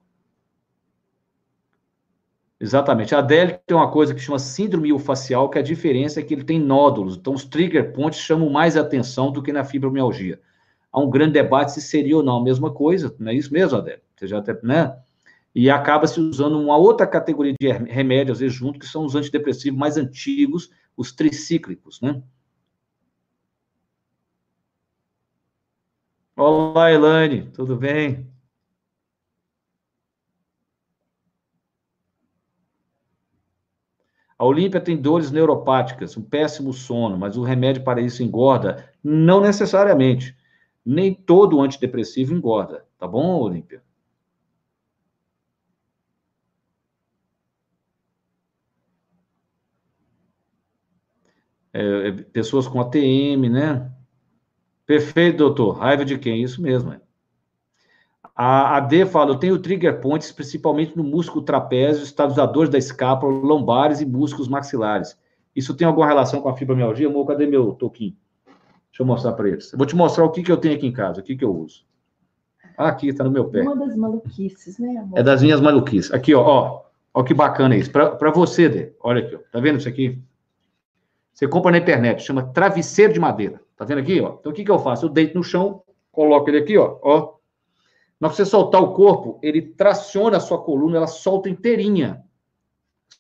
Exatamente. A Adele tem uma coisa que chama síndrome facial, que a diferença é que ele tem nódulos. Então, os trigger points chamam mais atenção do que na fibromialgia. Há um grande debate se seria ou não a mesma coisa, não é isso mesmo, Adele? Você já até, né? E acaba se usando uma outra categoria de remédio, às vezes, junto, que são os antidepressivos mais antigos, os tricíclicos, né? Olá, Elaine, tudo bem? A Olímpia tem dores neuropáticas, um péssimo sono, mas o remédio para isso engorda? Não necessariamente. Nem todo antidepressivo engorda, tá bom, Olímpia? É, é, pessoas com ATM, né? Perfeito, doutor. Raiva de quem? Isso mesmo. É. A, a D fala, eu tenho trigger points, principalmente no músculo trapézio, estabilizadores da escápula, lombares e músculos maxilares. Isso tem alguma relação com a fibromialgia? Amor, cadê meu toquinho? Deixa eu mostrar para eles. Eu vou te mostrar o que, que eu tenho aqui em casa, o que, que eu uso. Ah, aqui, está no meu pé. Uma das maluquices, né, amor? É das minhas maluquices. Aqui, ó, ó. Olha que bacana isso. Para você, Dê, olha aqui, ó. tá vendo isso aqui? Você compra na internet, chama travesseiro de madeira. Tá vendo aqui, ó? Então o que, que eu faço? Eu deito no chão, coloco ele aqui, ó. ó. Na hora que você soltar o corpo, ele traciona a sua coluna, ela solta inteirinha.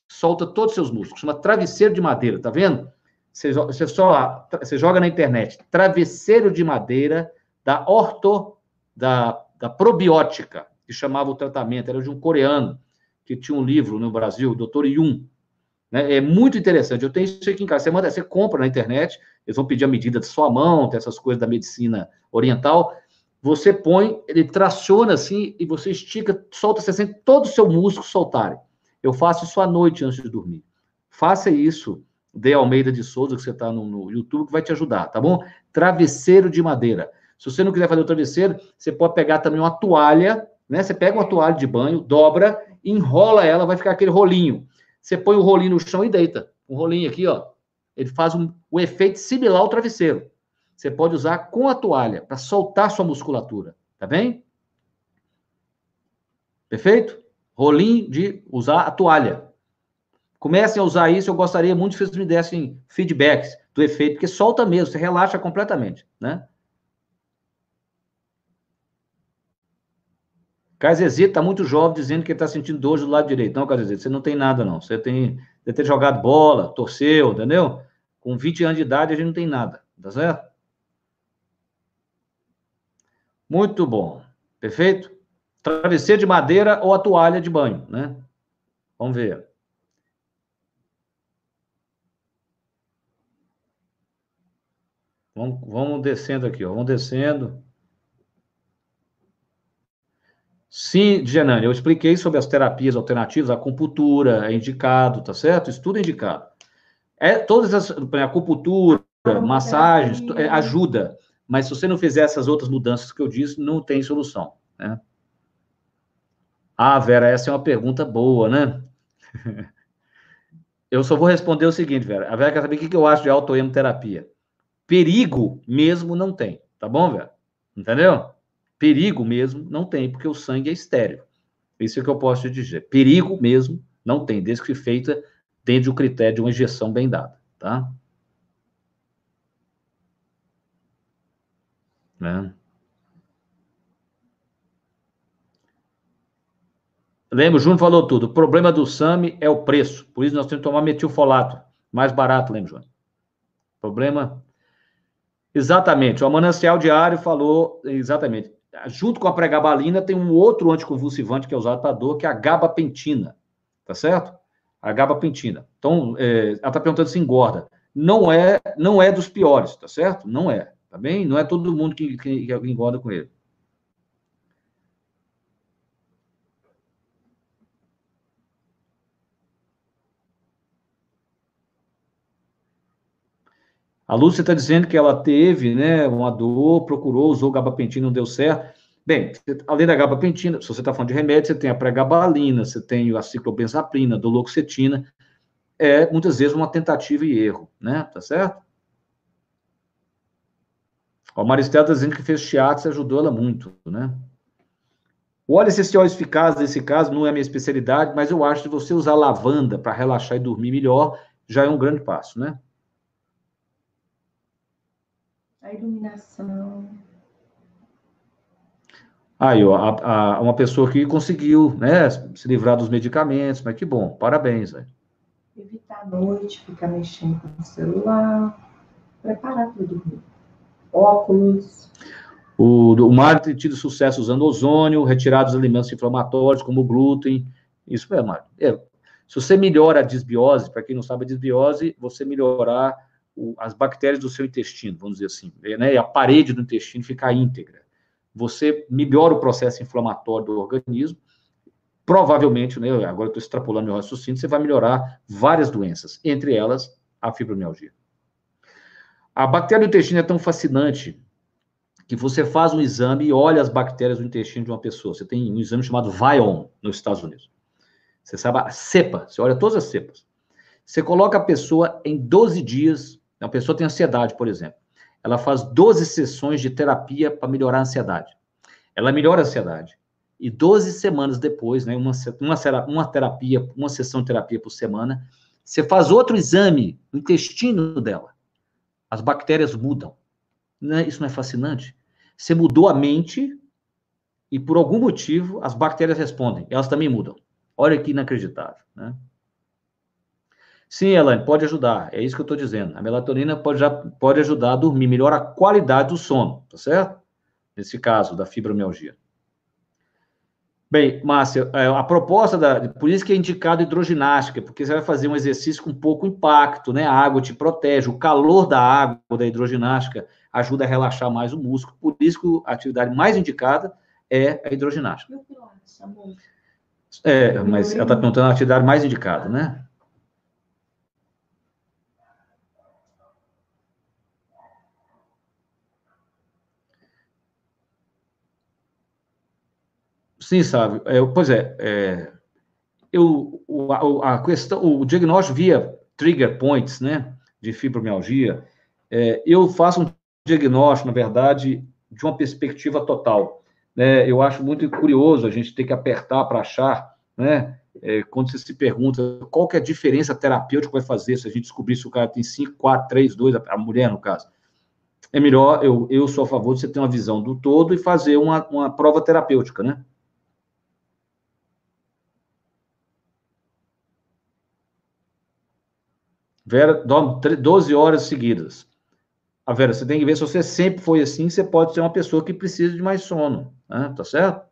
Solta todos os seus músculos. Chama travesseiro de madeira, tá vendo? Você, você só você joga na internet travesseiro de madeira da orto da, da probiótica, que chamava o tratamento, era de um coreano que tinha um livro no Brasil, o Dr. Yun. Né? É muito interessante. Eu tenho isso aqui em casa. Você, manda, você compra na internet, eles vão pedir a medida de sua mão, tem essas coisas da medicina oriental. Você põe, ele traciona assim e você estica, solta, você sente todo o seu músculo soltarem. Eu faço isso à noite antes de dormir. Faça isso de Almeida de Souza, que você está no, no, YouTube, que vai te ajudar, tá bom? Travesseiro de madeira. Se você não quiser fazer o travesseiro, você pode pegar também uma toalha, né? Você pega uma toalha de banho, dobra, enrola ela, vai ficar aquele rolinho. Você põe o rolinho no chão e deita. Um rolinho aqui, ó. Ele faz um, um efeito similar ao travesseiro. Você pode usar com a toalha para soltar sua musculatura, tá bem? Perfeito? Rolinho de usar a toalha. Comecem a usar isso, eu gostaria muito que vocês me dessem feedbacks do efeito, porque solta mesmo, você relaxa completamente, né? Casezito está muito jovem, dizendo que está sentindo dor do lado direito. Não, Casezito, você não tem nada, não. Você tem deve ter jogado bola, torceu, entendeu? Com 20 anos de idade, a gente não tem nada, tá certo? Muito bom. Perfeito? Travesseiro de madeira ou a toalha de banho, né? Vamos ver. Vamos, vamos descendo aqui, ó. Vamos descendo. Sim, Genani, eu expliquei sobre as terapias alternativas, a acupuntura é indicado, tá certo? Estudo é indicado. É, todas as, a acupuntura, massagens, é, ajuda, mas se você não fizer essas outras mudanças que eu disse, não tem solução, né? Ah, Vera, essa é uma pergunta boa, né? eu só vou responder o seguinte, Vera. A Vera quer saber o que eu acho de autoemoterapia perigo mesmo não tem, tá bom, velho? Entendeu? Perigo mesmo não tem, porque o sangue é estéreo. Isso é que eu posso te dizer. Perigo mesmo não tem, desde que feita dentro do critério de uma injeção bem dada, tá? Né? Lembra, o Júnior falou tudo. O problema do SAMI é o preço. Por isso nós temos que tomar metilfolato. Mais barato, lembra, Júnior? Problema Exatamente. O Manancial Diário falou exatamente. Junto com a pregabalina, tem um outro anticonvulsivante que é usado para dor, que é a gabapentina. Tá certo? A gabapentina. Então, é, ela está perguntando se engorda. Não é, não é dos piores, tá certo? Não é. Tá bem? Não é todo mundo que, que, que engorda com ele. A Lúcia está dizendo que ela teve né, uma dor, procurou, usou gabapentina, não deu certo. Bem, além da gabapentina, se você está falando de remédio, você tem a pregabalina, você tem a ciclobenzaprina, doloxetina. É, muitas vezes, uma tentativa e erro, né? Tá certo? O Maristela está dizendo que fez shiatsu e ajudou ela muito, né? O óleo essencial eficaz nesse caso não é a minha especialidade, mas eu acho que você usar lavanda para relaxar e dormir melhor já é um grande passo, né? a iluminação. Aí, ó, a, a, uma pessoa que conseguiu, né, se livrar dos medicamentos, mas que bom, parabéns, velho. Evitar a noite, ficar mexendo com o celular, preparar para dormir. Óculos. O, o Mário tem tido sucesso usando ozônio, retirar os alimentos inflamatórios, como o glúten. Isso é, Mário. É. Se você melhora a desbiose, para quem não sabe a desbiose, você melhorar o, as bactérias do seu intestino, vamos dizer assim, né, e a parede do intestino ficar íntegra. Você melhora o processo inflamatório do organismo, provavelmente, né, agora estou extrapolando meu raciocínio, você vai melhorar várias doenças, entre elas a fibromialgia. A bactéria do intestino é tão fascinante que você faz um exame e olha as bactérias do intestino de uma pessoa. Você tem um exame chamado Vion nos Estados Unidos. Você sabe a cepa, você olha todas as cepas. Você coloca a pessoa em 12 dias a pessoa tem ansiedade, por exemplo. Ela faz 12 sessões de terapia para melhorar a ansiedade. Ela melhora a ansiedade. e 12 semanas depois, né, uma, uma, terapia, uma sessão de terapia por semana, você faz outro exame no intestino dela. As bactérias mudam. Não é, isso não é fascinante? Você mudou a mente e, por algum motivo, as bactérias respondem. Elas também mudam. Olha que inacreditável, né? Sim, Elaine, pode ajudar. É isso que eu estou dizendo. A melatonina pode, já, pode ajudar a dormir, melhora a qualidade do sono, tá certo? Nesse caso, da fibromialgia. Bem, Márcia, é, a proposta da. Por isso que é indicado hidroginástica, porque você vai fazer um exercício com pouco impacto, né? A água te protege, o calor da água da hidroginástica ajuda a relaxar mais o músculo. Por isso que a atividade mais indicada é a hidroginástica. É, mas ela está perguntando a atividade mais indicada, né? Sim, sabe. É, pois é, é eu, o, a, questão, o diagnóstico via trigger points, né, de fibromialgia, é, eu faço um diagnóstico, na verdade, de uma perspectiva total. Né? Eu acho muito curioso a gente ter que apertar para achar, né, é, quando você se pergunta qual que é a diferença terapêutica que vai fazer se a gente descobrir se o cara tem 5, 4, 3, 2, a mulher, no caso. É melhor, eu, eu sou a favor de você ter uma visão do todo e fazer uma, uma prova terapêutica, né? Vera dorme 12 horas seguidas. A Vera, você tem que ver se você sempre foi assim, você pode ser uma pessoa que precisa de mais sono, né? tá certo?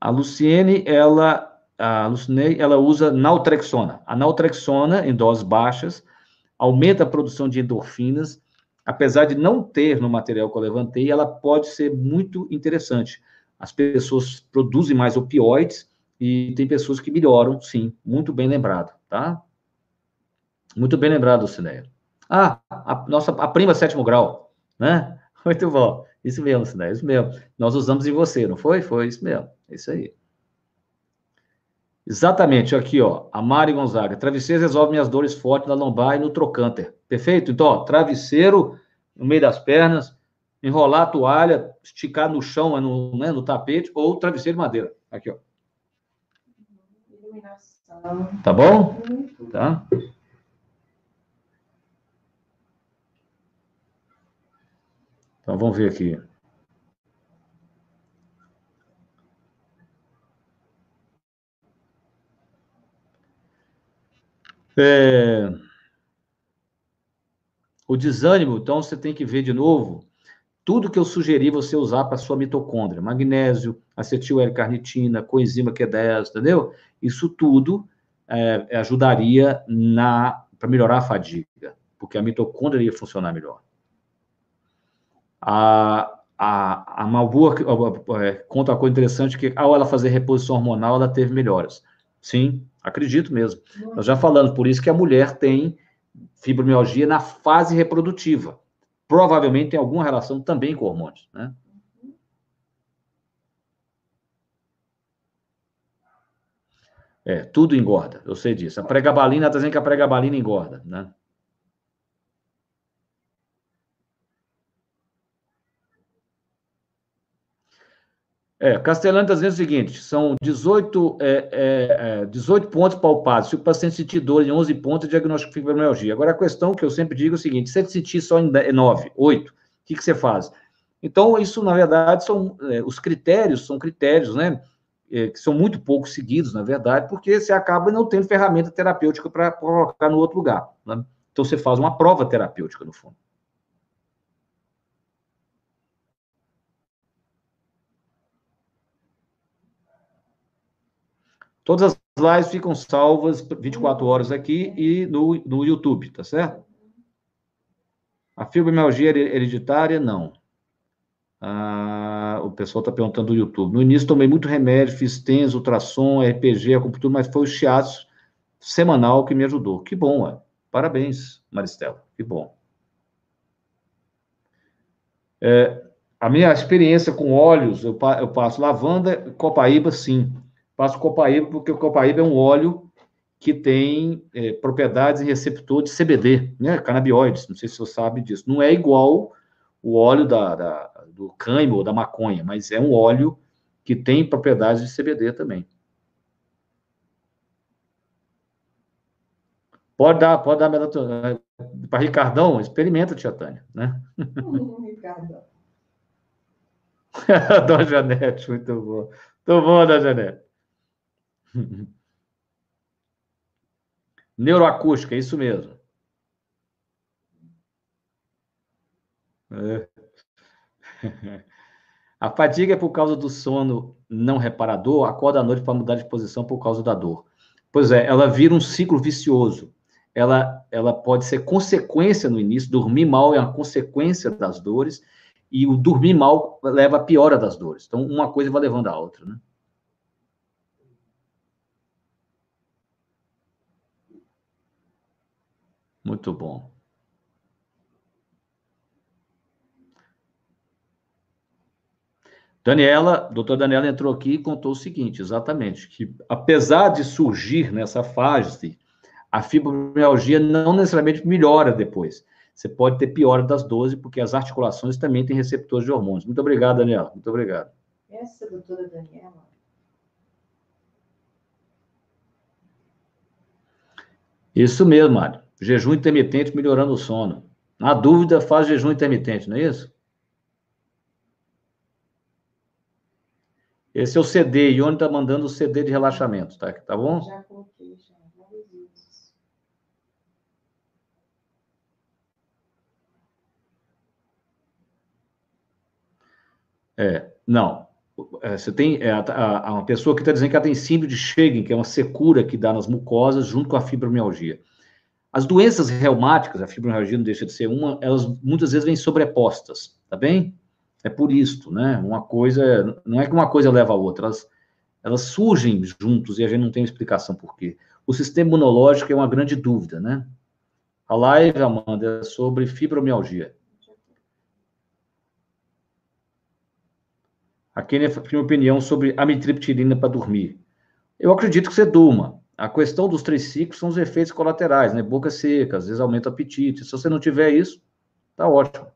A Luciene, ela, a Lucinei, ela usa naltrexona. A naltrexona, em doses baixas, aumenta a produção de endorfinas, apesar de não ter no material que eu levantei, ela pode ser muito interessante. As pessoas produzem mais opioides, e tem pessoas que melhoram, sim. Muito bem lembrado, tá? Muito bem lembrado, Cineia. Ah, a nossa a prima sétimo grau, né? Muito bom. Isso mesmo, Cineia, isso mesmo. Nós usamos em você, não foi? Foi isso mesmo. É isso aí. Exatamente, aqui, ó, a Mari Gonzaga. Travesseiro resolve minhas dores fortes na lombar e no trocânter. Perfeito? Então, ó, travesseiro no meio das pernas, enrolar a toalha, esticar no chão, no, né, no tapete, ou travesseiro de madeira. Aqui, ó. Tá bom? Tá? Então vamos ver aqui. É... O desânimo, então você tem que ver de novo tudo que eu sugeri você usar para sua mitocôndria, magnésio, acetil L-carnitina, coenzima Q10, entendeu? Isso tudo é, ajudaria na para melhorar a fadiga, porque a mitocôndria ia funcionar melhor. A, a, a é, conta uma coisa interessante que ao ela fazer reposição hormonal, ela teve melhoras. Sim, acredito mesmo. Nós já falamos, por isso que a mulher tem fibromialgia na fase reprodutiva provavelmente tem alguma relação também com hormônios, né? É, tudo engorda, eu sei disso. A pregabalina, está dizendo que a pregabalina engorda, né? É, Castelano está dizendo o seguinte: são 18, é, é, 18 é, pontos palpados. Se o paciente sentir dor em 11 pontos, diagnóstico fibromialgia. Agora, a questão que eu sempre digo é o seguinte: se ele sentir só em 9, 8, o que, que você faz? Então, isso, na verdade, são é, os critérios, são critérios, né? É, que são muito pouco seguidos, na verdade, porque você acaba não tendo ferramenta terapêutica para colocar no outro lugar. Né? Então, você faz uma prova terapêutica, no fundo. Todas as lives ficam salvas 24 horas aqui e no, no YouTube, tá certo? A fibromialgia hereditária, não. Ah, o pessoal está perguntando do YouTube. No início tomei muito remédio, fiz TENS, ultrassom, RPG, acupuntura, mas foi o shiatsu semanal que me ajudou. Que bom, ué. Parabéns, Maristela. Que bom. É, a minha experiência com óleos, eu, eu passo lavanda, copaíba, sim. Faço copaíba porque o copaíba é um óleo que tem é, propriedades em receptor de CBD, né, canabinoides, não sei se você sabe disso. Não é igual o óleo da, da do cânhamo ou da maconha, mas é um óleo que tem propriedades de CBD também. Pode dar, pode dar melatonina. Para Ricardão, experimenta, tia Tânia, né? Ricardão. Dona Janete, muito bom. Muito bom, Dona Janete. Neuroacústica, é isso mesmo. É. A fadiga é por causa do sono não reparador, acorda à noite para mudar de posição por causa da dor. Pois é, ela vira um ciclo vicioso. Ela, ela pode ser consequência no início, dormir mal é uma consequência das dores, e o dormir mal leva a piora das dores. Então, uma coisa vai levando a outra, né? Muito bom. Daniela, doutora Daniela entrou aqui e contou o seguinte, exatamente, que apesar de surgir nessa fase, a fibromialgia não necessariamente melhora depois. Você pode ter piora das 12, porque as articulações também têm receptores de hormônios. Muito obrigado, Daniela. Muito obrigado. Essa doutora Daniela. Isso mesmo, Mário. Jejum intermitente melhorando o sono. Na dúvida, faz jejum intermitente, não é isso? Esse é o CD, Ione está mandando o CD de relaxamento, tá? Tá bom? Já coloquei, já. É, não. É, você tem é, a, a, uma pessoa que está dizendo que ela tem síndrome de Sjögren, que é uma secura que dá nas mucosas junto com a fibromialgia. As doenças reumáticas, a fibromialgia não deixa de ser uma, elas muitas vezes vêm sobrepostas, tá bem? É por isto, né? Uma coisa, não é que uma coisa leva a outra, elas, elas surgem juntos e a gente não tem explicação por quê. O sistema imunológico é uma grande dúvida, né? A live, Amanda, é sobre fibromialgia. A minha opinião sobre amitriptilina para dormir. Eu acredito que você durma. A questão dos três ciclos são os efeitos colaterais, né? Boca seca, às vezes aumenta o apetite. Se você não tiver isso, tá ótimo.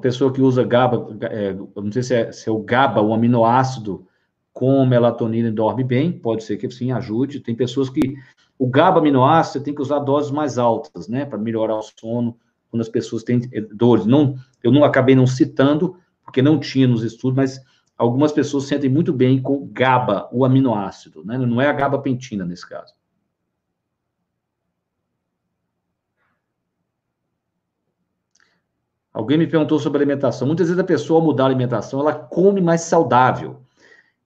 Pessoa que usa GABA, é, não sei se é, se é, o GABA, o aminoácido, com melatonina dorme bem, pode ser que sim ajude. Tem pessoas que o GABA aminoácido tem que usar doses mais altas, né, para melhorar o sono quando as pessoas têm é, dores. Não, eu não acabei não citando porque não tinha nos estudos, mas algumas pessoas sentem muito bem com GABA, o aminoácido, né? Não é a GABA pentina nesse caso. Alguém me perguntou sobre alimentação. Muitas vezes a pessoa, mudar a alimentação, ela come mais saudável.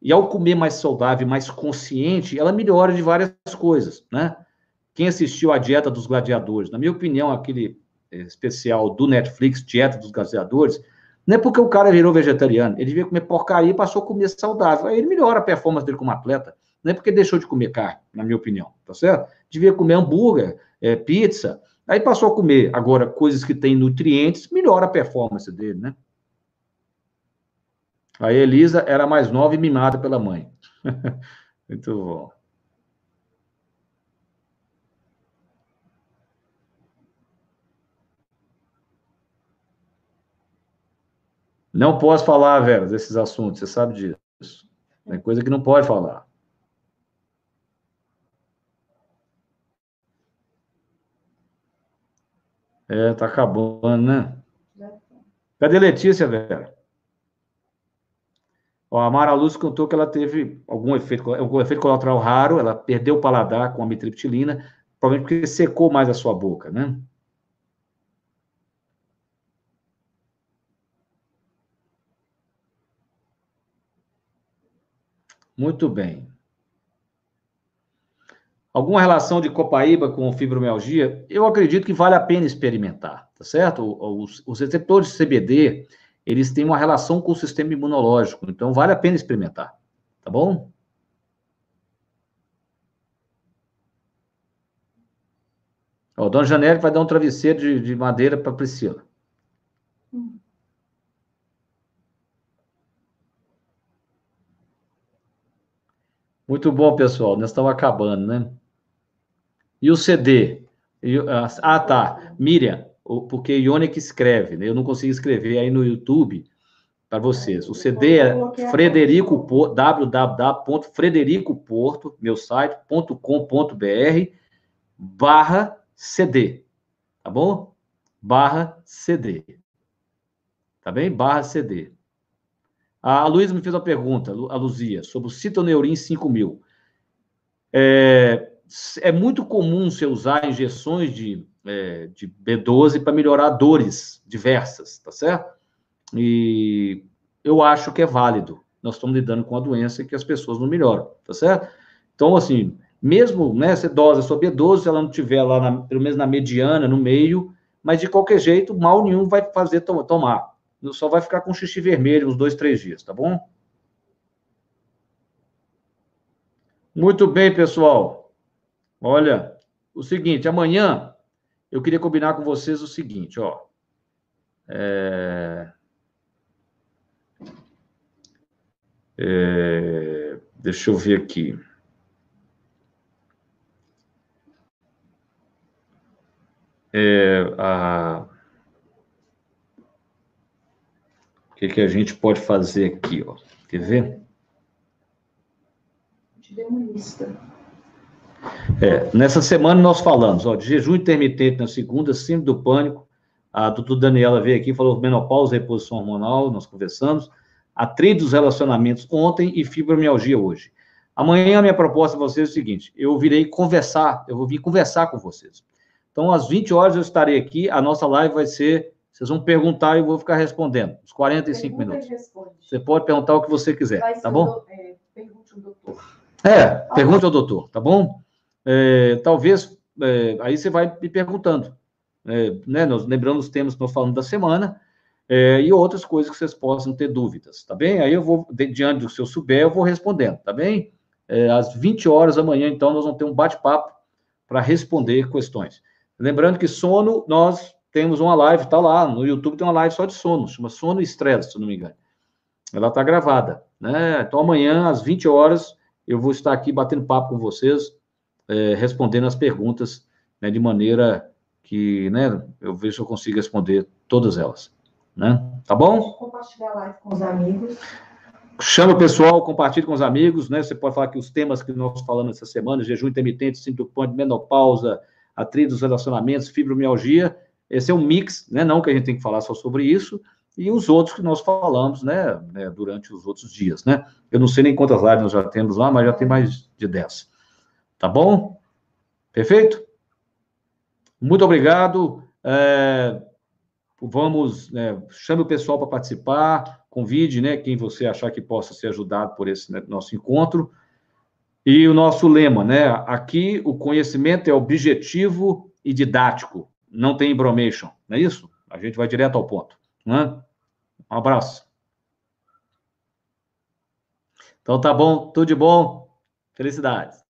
E ao comer mais saudável, mais consciente, ela melhora de várias coisas, né? Quem assistiu à Dieta dos Gladiadores, na minha opinião, aquele eh, especial do Netflix, Dieta dos Gladiadores, não é porque o cara virou vegetariano, ele devia comer porcaria e passou a comer saudável. Aí ele melhora a performance dele como atleta. Não é porque deixou de comer carne, na minha opinião, tá certo? Devia comer hambúrguer, é, pizza, Aí passou a comer agora coisas que têm nutrientes, melhora a performance dele, né? A Elisa era mais nova e mimada pela mãe. Muito bom. Não posso falar, velho, desses assuntos, você sabe disso. Tem coisa que não pode falar. É, tá acabando, né? Cadê Letícia, velho? Ó, a Mara Luz contou que ela teve algum efeito, algum efeito colateral raro, ela perdeu o paladar com a mitriptilina, provavelmente porque secou mais a sua boca, né? Muito bem. Alguma relação de copaíba com fibromialgia? Eu acredito que vale a pena experimentar, tá certo? Os, os receptores de CBD, eles têm uma relação com o sistema imunológico, então vale a pena experimentar, tá bom? Ó, Dona Janelle vai dar um travesseiro de, de madeira para Priscila. Muito bom, pessoal. Nós estamos acabando, né? E o CD? E, ah, tá. Miriam, porque Ione que escreve, né? Eu não consigo escrever aí no YouTube para vocês. O CD é Frederico www.fredericoporto, meu site, .com.br barra CD, tá bom? Barra CD. Tá bem? Barra CD. A Luísa me fez uma pergunta, a Luzia, sobre o Citoneurin 5000. É, é muito comum você usar injeções de, é, de B12 para melhorar dores diversas, tá certo? E eu acho que é válido. Nós estamos lidando com a doença que as pessoas não melhoram, tá certo? Então, assim, mesmo, né, você dosa sua B12, se ela não tiver lá, na, pelo menos na mediana, no meio, mas de qualquer jeito, mal nenhum vai fazer to tomar. Só vai ficar com xixi vermelho uns dois, três dias, tá bom? Muito bem, pessoal. Olha, o seguinte, amanhã eu queria combinar com vocês o seguinte, ó. É... É... Deixa eu ver aqui. É, a... O que, que a gente pode fazer aqui, ó? Quer ver? Te dei uma lista. É, nessa semana nós falamos ó, de jejum intermitente na segunda, síndrome do pânico. A doutora Daniela veio aqui falou menopausa, reposição hormonal, nós conversamos. A trilha dos relacionamentos ontem e fibromialgia hoje. Amanhã a minha proposta para vocês é o seguinte: eu virei conversar, eu vou vir conversar com vocês. Então, às 20 horas eu estarei aqui, a nossa live vai ser, vocês vão perguntar e eu vou ficar respondendo, uns 45 Pergunta minutos. Você pode perguntar o que você quiser, vai tá bom? Do, é, pergunte ao doutor. É, pergunte ao doutor, tá bom? É, talvez, é, aí você vai me perguntando, é, né, nós, lembrando os temas que nós falamos da semana, é, e outras coisas que vocês possam ter dúvidas, tá bem? Aí eu vou, diante do que eu souber, eu vou respondendo, tá bem? É, às 20 horas da manhã, então, nós vamos ter um bate-papo para responder questões. Lembrando que sono, nós temos uma live, tá lá, no YouTube tem uma live só de sono, chama Sono e se não me engano. Ela tá gravada, né? Então, amanhã, às 20 horas, eu vou estar aqui batendo papo com vocês, é, respondendo as perguntas né, de maneira que né, eu vejo se eu consigo responder todas elas. Né? Tá bom? Compartilhar a live com os amigos. Chama o pessoal, compartilhe com os amigos, né? Você pode falar que os temas que nós falamos essa semana, jejum intermitente, síndrome de menopausa, atrito dos relacionamentos, fibromialgia, esse é um mix, né? Não que a gente tem que falar só sobre isso, e os outros que nós falamos, né, né, durante os outros dias, né? Eu não sei nem quantas lives nós já temos lá, mas já tem mais de 10. Tá bom? Perfeito? Muito obrigado. É, vamos, né, chame o pessoal para participar, convide, né, quem você achar que possa ser ajudado por esse né, nosso encontro. E o nosso lema, né? Aqui o conhecimento é objetivo e didático, não tem bromation, não é isso? A gente vai direto ao ponto. Né? Um abraço. Então tá bom, tudo de bom. Felicidades.